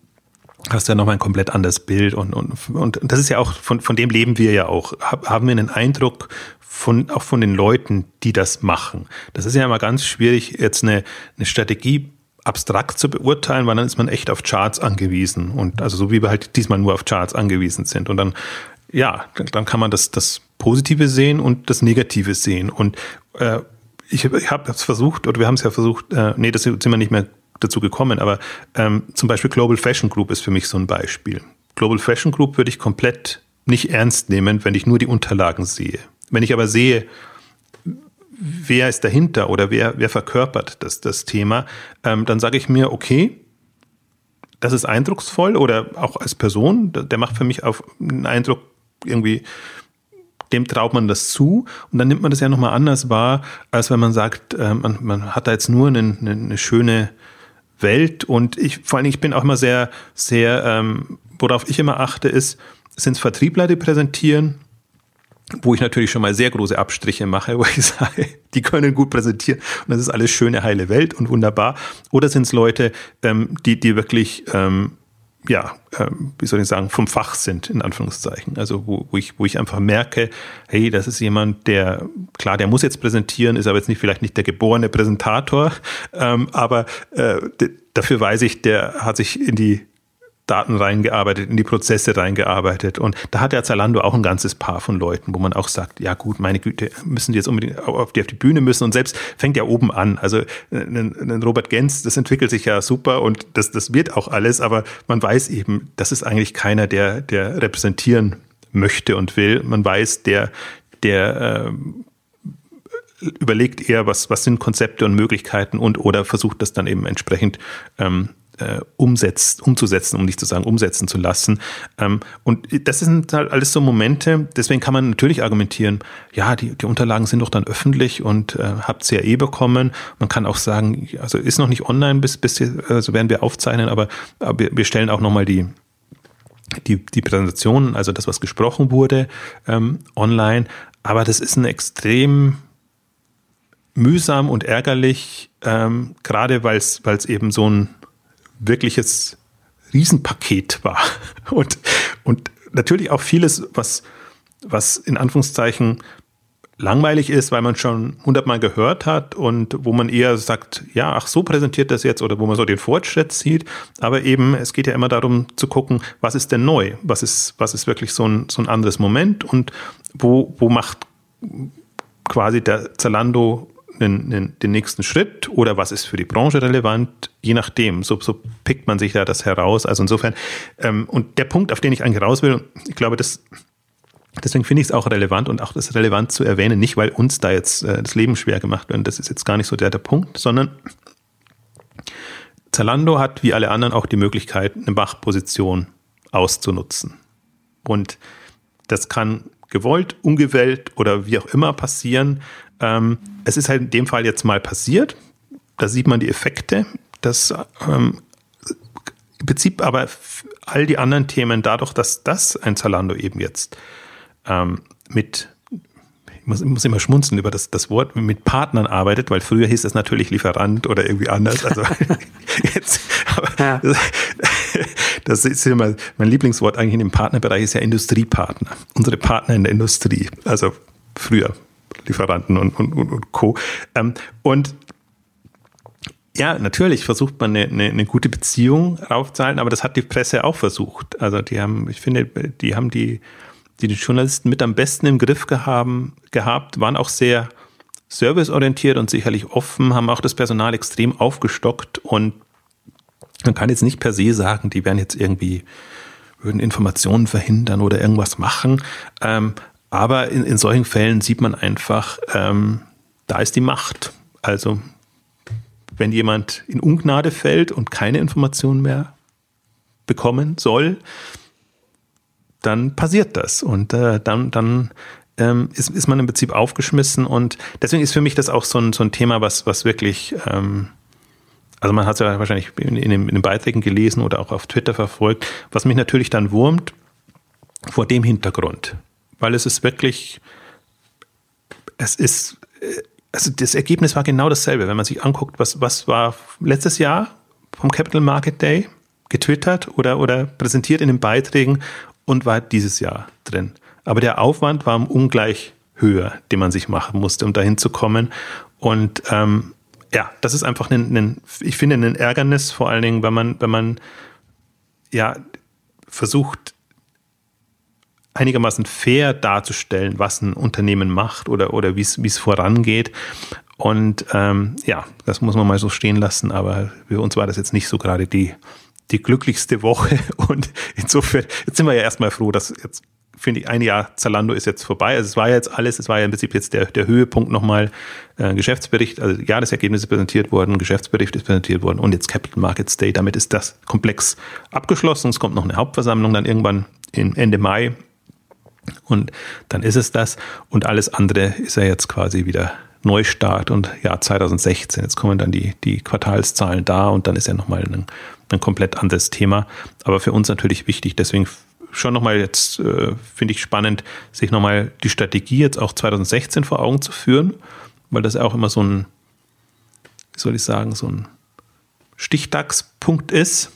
hast du ja nochmal ein komplett anderes Bild. Und, und, und das ist ja auch, von, von dem leben wir ja auch. Haben wir einen Eindruck von, auch von den Leuten, die das machen. Das ist ja immer ganz schwierig, jetzt eine, eine Strategie abstrakt zu beurteilen, weil dann ist man echt auf Charts angewiesen. Und also so wie wir halt diesmal nur auf Charts angewiesen sind. Und dann, ja, dann kann man das, das Positive sehen und das Negative sehen. Und äh, ich, ich habe es versucht, oder wir haben es ja versucht, äh, nee, das sind wir nicht mehr dazu gekommen, aber ähm, zum Beispiel Global Fashion Group ist für mich so ein Beispiel. Global Fashion Group würde ich komplett nicht ernst nehmen, wenn ich nur die Unterlagen sehe. Wenn ich aber sehe, wer ist dahinter oder wer, wer verkörpert das, das Thema, ähm, dann sage ich mir, okay, das ist eindrucksvoll oder auch als Person, der macht für mich auf einen Eindruck irgendwie, dem traut man das zu. Und dann nimmt man das ja nochmal anders wahr, als wenn man sagt, äh, man, man hat da jetzt nur eine, eine, eine schöne Welt. Und ich, vor Dingen, ich bin auch immer sehr, sehr, ähm, worauf ich immer achte, ist, sind es Vertriebler, die präsentieren wo ich natürlich schon mal sehr große Abstriche mache, wo ich sage, die können gut präsentieren und das ist alles schöne, heile Welt und wunderbar. Oder sind es Leute, ähm, die, die wirklich, ähm, ja, ähm, wie soll ich sagen, vom Fach sind, in Anführungszeichen. Also wo, wo, ich, wo ich einfach merke, hey, das ist jemand, der, klar, der muss jetzt präsentieren, ist aber jetzt nicht vielleicht nicht der geborene Präsentator, ähm, aber äh, dafür weiß ich, der hat sich in die Daten reingearbeitet, in die Prozesse reingearbeitet. Und da hat ja Zalando auch ein ganzes Paar von Leuten, wo man auch sagt, ja gut, meine Güte, müssen die jetzt unbedingt auf die, auf die Bühne müssen und selbst fängt ja oben an. Also ein, ein Robert Gens, das entwickelt sich ja super und das, das wird auch alles, aber man weiß eben, das ist eigentlich keiner, der, der repräsentieren möchte und will. Man weiß, der, der äh, überlegt eher, was, was sind Konzepte und Möglichkeiten und oder versucht das dann eben entsprechend ähm, äh, umsetzt, umzusetzen, um nicht zu sagen umsetzen zu lassen. Ähm, und das sind halt alles so Momente, deswegen kann man natürlich argumentieren, ja, die, die Unterlagen sind doch dann öffentlich und äh, habt ja eh bekommen. Man kann auch sagen, also ist noch nicht online, bis, bis also werden wir aufzeichnen, aber, aber wir stellen auch nochmal die, die, die Präsentation, also das, was gesprochen wurde, ähm, online. Aber das ist ein extrem mühsam und ärgerlich, ähm, gerade weil es eben so ein wirkliches Riesenpaket war. Und, und natürlich auch vieles, was, was in Anführungszeichen langweilig ist, weil man schon hundertmal gehört hat und wo man eher sagt, ja, ach so präsentiert das jetzt oder wo man so den Fortschritt sieht. Aber eben, es geht ja immer darum zu gucken, was ist denn neu? Was ist, was ist wirklich so ein, so ein anderes Moment und wo, wo macht quasi der Zalando einen, einen, den nächsten Schritt oder was ist für die Branche relevant, je nachdem. So, so pickt man sich da das heraus. Also insofern, ähm, und der Punkt, auf den ich eigentlich raus will, ich glaube, das, deswegen finde ich es auch relevant und auch das relevant zu erwähnen, nicht weil uns da jetzt äh, das Leben schwer gemacht wird, das ist jetzt gar nicht so der, der Punkt, sondern Zalando hat wie alle anderen auch die Möglichkeit, eine Machtposition auszunutzen. Und das kann gewollt, ungewählt oder wie auch immer passieren. Ähm, es ist halt in dem Fall jetzt mal passiert. Da sieht man die Effekte. Das ähm, im Prinzip aber all die anderen Themen dadurch, dass das ein Zalando eben jetzt ähm, mit ich muss, ich muss immer schmunzeln über das, das Wort mit Partnern arbeitet, weil früher hieß es natürlich Lieferant oder irgendwie anders. Also jetzt, ja. das, das ist immer mein Lieblingswort eigentlich in dem Partnerbereich ist ja Industriepartner. Unsere Partner in der Industrie. Also früher Lieferanten und, und, und, und Co. Ähm, und ja, natürlich versucht man eine, eine, eine gute Beziehung aufzuhalten, aber das hat die Presse auch versucht. Also die haben, ich finde, die haben die, die, die Journalisten mit am besten im Griff gehaben, gehabt, waren auch sehr serviceorientiert und sicherlich offen, haben auch das Personal extrem aufgestockt und man kann jetzt nicht per se sagen, die werden jetzt irgendwie, würden Informationen verhindern oder irgendwas machen. Ähm, aber in, in solchen Fällen sieht man einfach, ähm, da ist die Macht. Also wenn jemand in Ungnade fällt und keine Informationen mehr bekommen soll, dann passiert das. Und äh, dann, dann ähm, ist, ist man im Prinzip aufgeschmissen. Und deswegen ist für mich das auch so ein, so ein Thema, was, was wirklich, ähm, also man hat es ja wahrscheinlich in, in, den, in den Beiträgen gelesen oder auch auf Twitter verfolgt, was mich natürlich dann wurmt vor dem Hintergrund. Weil es ist wirklich, es ist, äh, also das Ergebnis war genau dasselbe. Wenn man sich anguckt, was, was war letztes Jahr vom Capital Market Day getwittert oder, oder präsentiert in den Beiträgen und war dieses Jahr drin. Aber der Aufwand war ungleich höher, den man sich machen musste, um dahin zu kommen. Und ähm, ja, das ist einfach ein, ein, ich finde, ein Ärgernis, vor allen Dingen, wenn man, wenn man ja versucht, einigermaßen fair darzustellen, was ein Unternehmen macht oder, oder wie es vorangeht. Und ähm, ja, das muss man mal so stehen lassen, aber für uns war das jetzt nicht so gerade die, die glücklichste Woche. Und insofern, jetzt sind wir ja erstmal froh, dass jetzt finde ich, ein Jahr Zalando ist jetzt vorbei. Also es war jetzt alles, es war ja im Prinzip jetzt der, der Höhepunkt nochmal äh, Geschäftsbericht, also Jahresergebnisse präsentiert worden, Geschäftsbericht ist präsentiert worden und jetzt Capital Markets Day. Damit ist das Komplex abgeschlossen. Es kommt noch eine Hauptversammlung dann irgendwann in Ende Mai und dann ist es das. Und alles andere ist ja jetzt quasi wieder Neustart und ja, 2016. Jetzt kommen dann die, die Quartalszahlen da und dann ist ja nochmal ein, ein komplett anderes Thema. Aber für uns natürlich wichtig. Deswegen schon nochmal jetzt, äh, finde ich spannend, sich nochmal die Strategie jetzt auch 2016 vor Augen zu führen, weil das auch immer so ein, wie soll ich sagen, so ein Stichtagspunkt ist.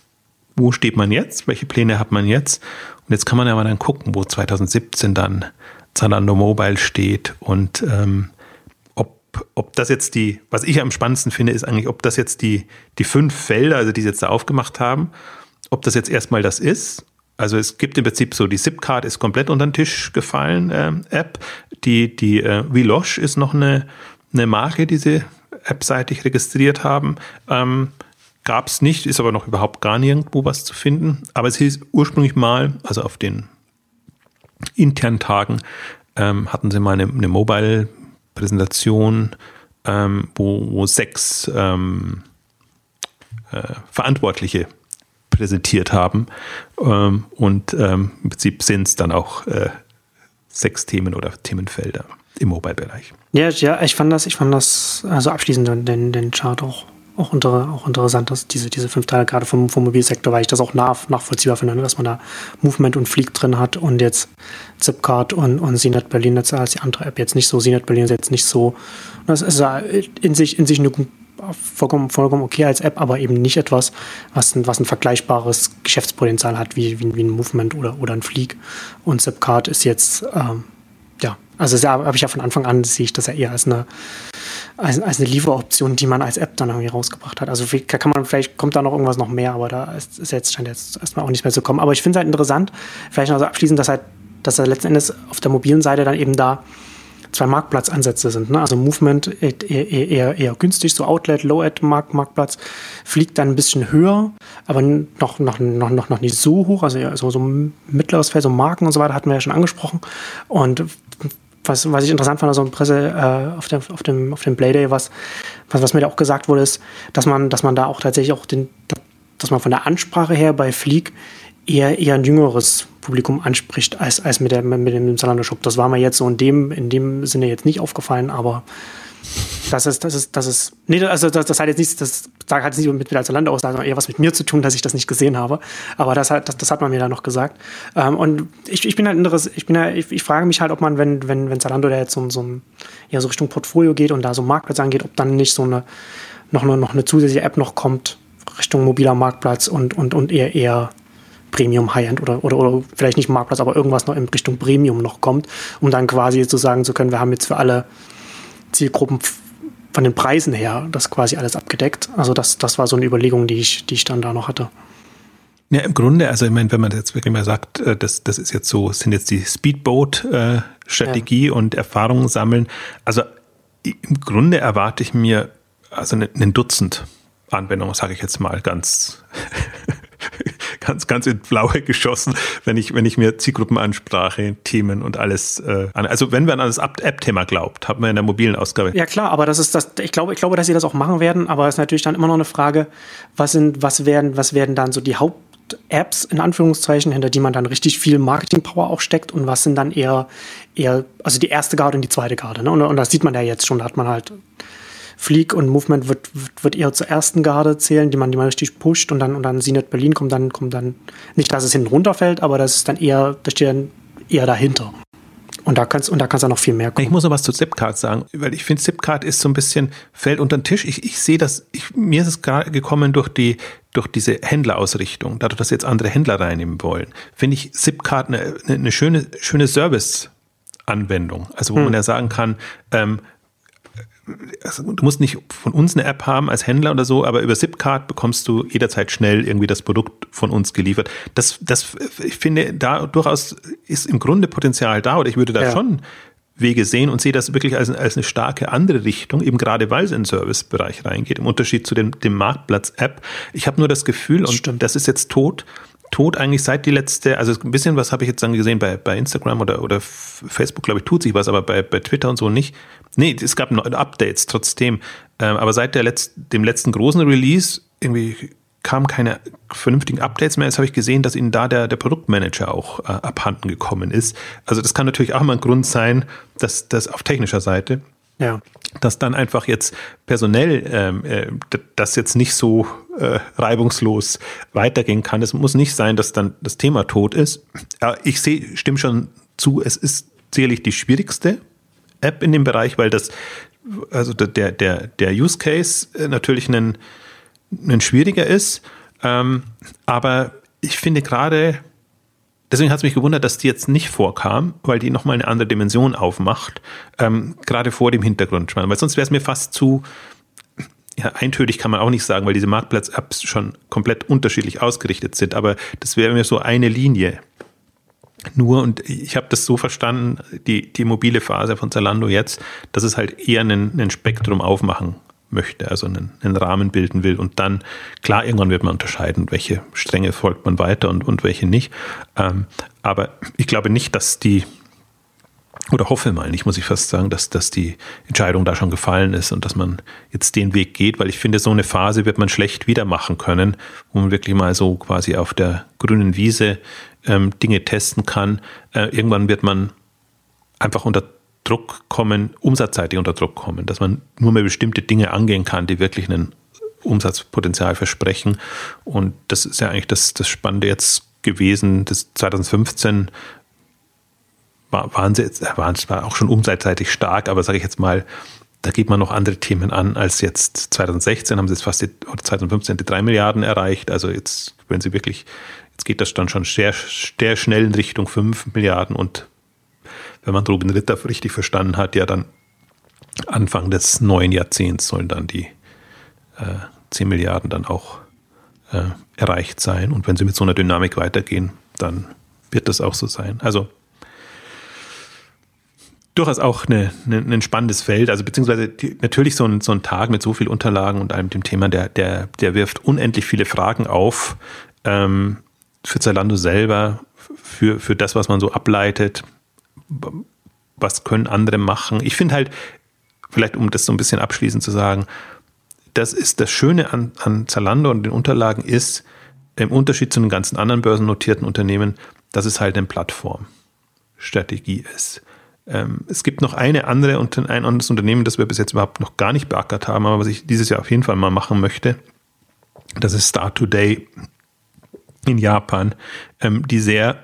Wo steht man jetzt? Welche Pläne hat man jetzt? Und jetzt kann man ja mal dann gucken, wo 2017 dann Zalando Mobile steht und ähm, ob, ob das jetzt die, was ich am spannendsten finde, ist eigentlich, ob das jetzt die, die fünf Felder, also die sie jetzt da aufgemacht haben, ob das jetzt erstmal das ist also es gibt im Prinzip so, die SIP-Card ist komplett unter den Tisch gefallen, äh, App. Die, die äh, Velosh ist noch eine, eine Marke, die sie appseitig registriert haben. Ähm, Gab es nicht, ist aber noch überhaupt gar nirgendwo was zu finden. Aber es hieß ursprünglich mal, also auf den internen Tagen, ähm, hatten sie mal eine, eine Mobile-Präsentation, ähm, wo, wo sechs ähm, äh, Verantwortliche präsentiert haben. Ähm, und ähm, im Prinzip sind es dann auch äh, sechs Themen oder Themenfelder im Mobile-Bereich. Ja, ja, ich fand das, ich fand das, also abschließend den, den Chart auch, auch, unter, auch interessant, dass diese, diese fünf Teile gerade vom, vom Mobilsektor, weil ich das auch nach, nachvollziehbar finde, ne, dass man da Movement und Fleek drin hat und jetzt Zipcard und, und CNET Berlin als die andere App jetzt nicht so, CNET Berlin ist jetzt nicht so, das ist in sich, in sich eine vollkommen, vollkommen okay als App, aber eben nicht etwas, was ein, was ein vergleichbares Geschäftspotenzial hat wie, wie, wie ein Movement oder, oder ein Fleek. Und Zipcard ist jetzt, ähm, also da habe ich ja von Anfang an, sehe ich das ja eher als eine, als, als eine Lieferoption, die man als App dann irgendwie rausgebracht hat. Also kann man, vielleicht kommt da noch irgendwas noch mehr, aber da ist, ist jetzt, scheint jetzt erstmal auch nicht mehr zu kommen. Aber ich finde es halt interessant, vielleicht noch so abschließend, dass halt, dass er letzten Endes auf der mobilen Seite dann eben da zwei Marktplatzansätze sind. Ne? Also Movement eher, eher, eher günstig, so Outlet, Low-Ad Marktplatz, fliegt dann ein bisschen höher, aber noch, noch, noch, noch, noch nicht so hoch. Also so, so mittleres Feld, so Marken und so weiter hatten wir ja schon angesprochen. Und was, was ich interessant fand, also in Presse äh, auf, der, auf dem, auf dem Playday, was, was, was mir da auch gesagt wurde, ist, dass man, dass man da auch tatsächlich auch den, dass man von der Ansprache her bei Fleek eher, eher ein jüngeres Publikum anspricht, als, als mit, der, mit dem Zalando-Shop. Das war mir jetzt so in dem, in dem Sinne jetzt nicht aufgefallen, aber das ist, das ist, das ist, nee, also das, das hat jetzt nichts, das hat jetzt nicht mit, der Zalando aus, sondern eher was mit mir zu tun, dass ich das nicht gesehen habe. Aber das hat, das, das hat man mir da noch gesagt. Ähm, und ich, ich bin halt anderes, ich bin ja, ich, ich frage mich halt, ob man, wenn, wenn, wenn Zalando da jetzt so, so, ja, so Richtung Portfolio geht und da so Marktplatz angeht, ob dann nicht so eine, noch eine, noch eine zusätzliche App noch kommt, Richtung mobiler Marktplatz und, und, und eher, eher Premium High-End oder, oder, oder vielleicht nicht Marktplatz, aber irgendwas noch in Richtung Premium noch kommt, um dann quasi zu sagen zu können, wir haben jetzt für alle Zielgruppen von den Preisen her das quasi alles abgedeckt. Also das, das war so eine Überlegung, die ich, die ich dann da noch hatte. Ja, im Grunde, also ich meine, wenn man jetzt wirklich mal sagt, äh, das, das ist jetzt so, sind jetzt die Speedboat-Strategie ja. und Erfahrungen sammeln. Also im Grunde erwarte ich mir also ein Dutzend Anwendungen, sage ich jetzt mal ganz ganz, ganz ins Blaue geschossen, wenn ich, wenn ich mir Zielgruppenansprache, Themen und alles äh, an. Also wenn man an das App-Thema glaubt, hat man in der mobilen Ausgabe. Ja klar, aber das ist das, ich glaube, ich glaube, dass sie das auch machen werden, aber es ist natürlich dann immer noch eine Frage, was sind, was werden, was werden dann so die Haupt Apps in Anführungszeichen, hinter die man dann richtig viel Marketing-Power auch steckt und was sind dann eher, eher, also die erste Garde und die zweite Garde. Ne? Und, und das sieht man ja jetzt schon, da hat man halt Fleek und Movement wird, wird, wird, eher zur ersten Garde zählen, die man, die man richtig pusht und dann, und dann CNET Berlin kommt dann, kommt dann, nicht, dass es hinten runterfällt, aber das ist dann eher, das steht dann eher dahinter. Und da kannst und da kannst du noch viel mehr kommen. Ich muss noch was zu Zipcard sagen, weil ich finde, Zipcard ist so ein bisschen fällt unter den Tisch. Ich, ich sehe das, ich, mir ist es gerade gekommen durch die durch diese Händlerausrichtung, dadurch, dass jetzt andere Händler reinnehmen wollen, finde ich Zipcard eine, eine schöne schöne Service-Anwendung. Also wo hm. man ja sagen kann, ähm, also du musst nicht von uns eine App haben als Händler oder so, aber über Zipcard bekommst du jederzeit schnell irgendwie das Produkt von uns geliefert. Das, das, ich finde, da durchaus ist im Grunde Potenzial da oder ich würde da ja. schon Wege sehen und sehe das wirklich als, als eine starke andere Richtung, eben gerade weil es in den Servicebereich reingeht, im Unterschied zu dem, dem Marktplatz-App. Ich habe nur das Gefühl, und Stimmt. das ist jetzt tot, tot eigentlich seit die letzte, also ein bisschen was habe ich jetzt dann gesehen bei, bei Instagram oder, oder Facebook, glaube ich, tut sich was, aber bei, bei Twitter und so nicht. Nee, es gab noch Updates trotzdem. Ähm, aber seit der Letz-, dem letzten großen Release irgendwie kamen keine vernünftigen Updates mehr. Jetzt habe ich gesehen, dass ihnen da der, der Produktmanager auch äh, abhanden gekommen ist. Also das kann natürlich auch mal ein Grund sein, dass das auf technischer Seite ja. Dass dann einfach jetzt personell ähm, äh, das jetzt nicht so äh, reibungslos weitergehen kann. Es muss nicht sein, dass dann das Thema tot ist. Ja, ich sehe, stimme schon zu, es ist sicherlich die schwierigste App in dem Bereich, weil das, also der, der, der Use Case äh, natürlich ein, ein schwieriger ist. Ähm, aber ich finde gerade Deswegen hat es mich gewundert, dass die jetzt nicht vorkam, weil die nochmal eine andere Dimension aufmacht, ähm, gerade vor dem Hintergrund. Weil sonst wäre es mir fast zu, ja, eintönig kann man auch nicht sagen, weil diese Marktplatz-Apps schon komplett unterschiedlich ausgerichtet sind, aber das wäre mir so eine Linie. Nur, und ich habe das so verstanden, die, die mobile Phase von Zalando jetzt, dass es halt eher ein, Spektrum aufmachen möchte, also einen, einen, Rahmen bilden will. Und dann, klar, irgendwann wird man unterscheiden, welche Stränge folgt man weiter und, und welche nicht. Ähm, aber ich glaube nicht, dass die, oder hoffe mal nicht, muss ich fast sagen, dass, dass die Entscheidung da schon gefallen ist und dass man jetzt den Weg geht, weil ich finde, so eine Phase wird man schlecht wieder machen können, wo man wirklich mal so quasi auf der grünen Wiese ähm, Dinge testen kann. Äh, irgendwann wird man einfach unter Druck kommen, umsatzseitig unter Druck kommen, dass man nur mehr bestimmte Dinge angehen kann, die wirklich einen Umsatzpotenzial versprechen. Und das ist ja eigentlich das, das Spannende jetzt gewesen. Das 2015 war, waren sie jetzt, waren zwar auch schon umsatzseitig stark, aber sage ich jetzt mal, da geht man noch andere Themen an als jetzt 2016 haben sie jetzt fast die, oder 2015 die drei Milliarden erreicht. Also jetzt, wenn sie wirklich, jetzt geht das dann schon sehr, sehr schnell in Richtung fünf Milliarden und wenn man Robin Ritter richtig verstanden hat, ja dann Anfang des neuen Jahrzehnts sollen dann die äh, 10 Milliarden dann auch äh, erreicht sein. Und wenn sie mit so einer Dynamik weitergehen, dann wird das auch so sein. Also durchaus auch eine, eine, ein spannendes Feld. Also beziehungsweise die, natürlich so ein, so ein Tag mit so viel Unterlagen und allem dem Thema, der, der, der wirft unendlich viele Fragen auf. Ähm, für Zalando selber, für, für das, was man so ableitet was können andere machen? Ich finde halt, vielleicht um das so ein bisschen abschließend zu sagen, das ist das Schöne an, an Zalando und den Unterlagen ist, im Unterschied zu den ganzen anderen börsennotierten Unternehmen, dass es halt eine Plattformstrategie ist. Ähm, es gibt noch eine andere ein anderes Unternehmen, das wir bis jetzt überhaupt noch gar nicht beackert haben, aber was ich dieses Jahr auf jeden Fall mal machen möchte. Das ist Start Today in Japan, ähm, die sehr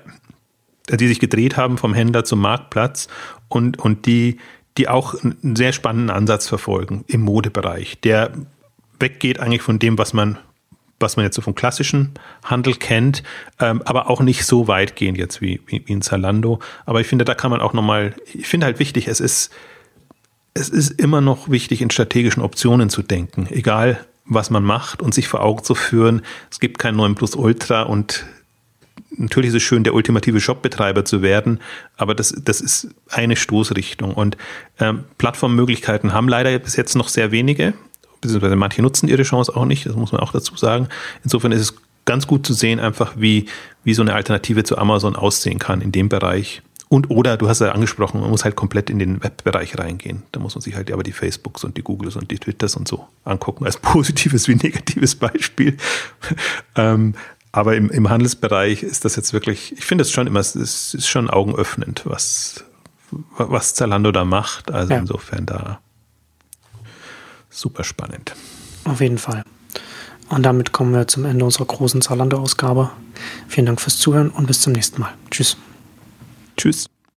die sich gedreht haben vom Händler zum Marktplatz und, und die, die auch einen sehr spannenden Ansatz verfolgen im Modebereich, der weggeht eigentlich von dem, was man, was man jetzt so vom klassischen Handel kennt, ähm, aber auch nicht so weitgehend jetzt wie, wie, wie in Zalando. Aber ich finde, da kann man auch nochmal, ich finde halt wichtig, es ist, es ist immer noch wichtig, in strategischen Optionen zu denken, egal was man macht und sich vor Augen zu führen, es gibt kein 9 Plus Ultra und natürlich ist es schön, der ultimative Shopbetreiber zu werden, aber das, das ist eine Stoßrichtung. Und ähm, Plattformmöglichkeiten haben leider bis jetzt noch sehr wenige, beziehungsweise manche nutzen ihre Chance auch nicht, das muss man auch dazu sagen. Insofern ist es ganz gut zu sehen, einfach wie, wie so eine Alternative zu Amazon aussehen kann in dem Bereich. Und oder, du hast ja angesprochen, man muss halt komplett in den Webbereich reingehen. Da muss man sich halt aber die Facebooks und die Googles und die Twitters und so angucken, als positives wie negatives Beispiel. ähm, aber im, im Handelsbereich ist das jetzt wirklich, ich finde es schon immer, es ist schon augenöffnend, was, was Zalando da macht. Also ja. insofern da super spannend. Auf jeden Fall. Und damit kommen wir zum Ende unserer großen Zalando-Ausgabe. Vielen Dank fürs Zuhören und bis zum nächsten Mal. Tschüss. Tschüss.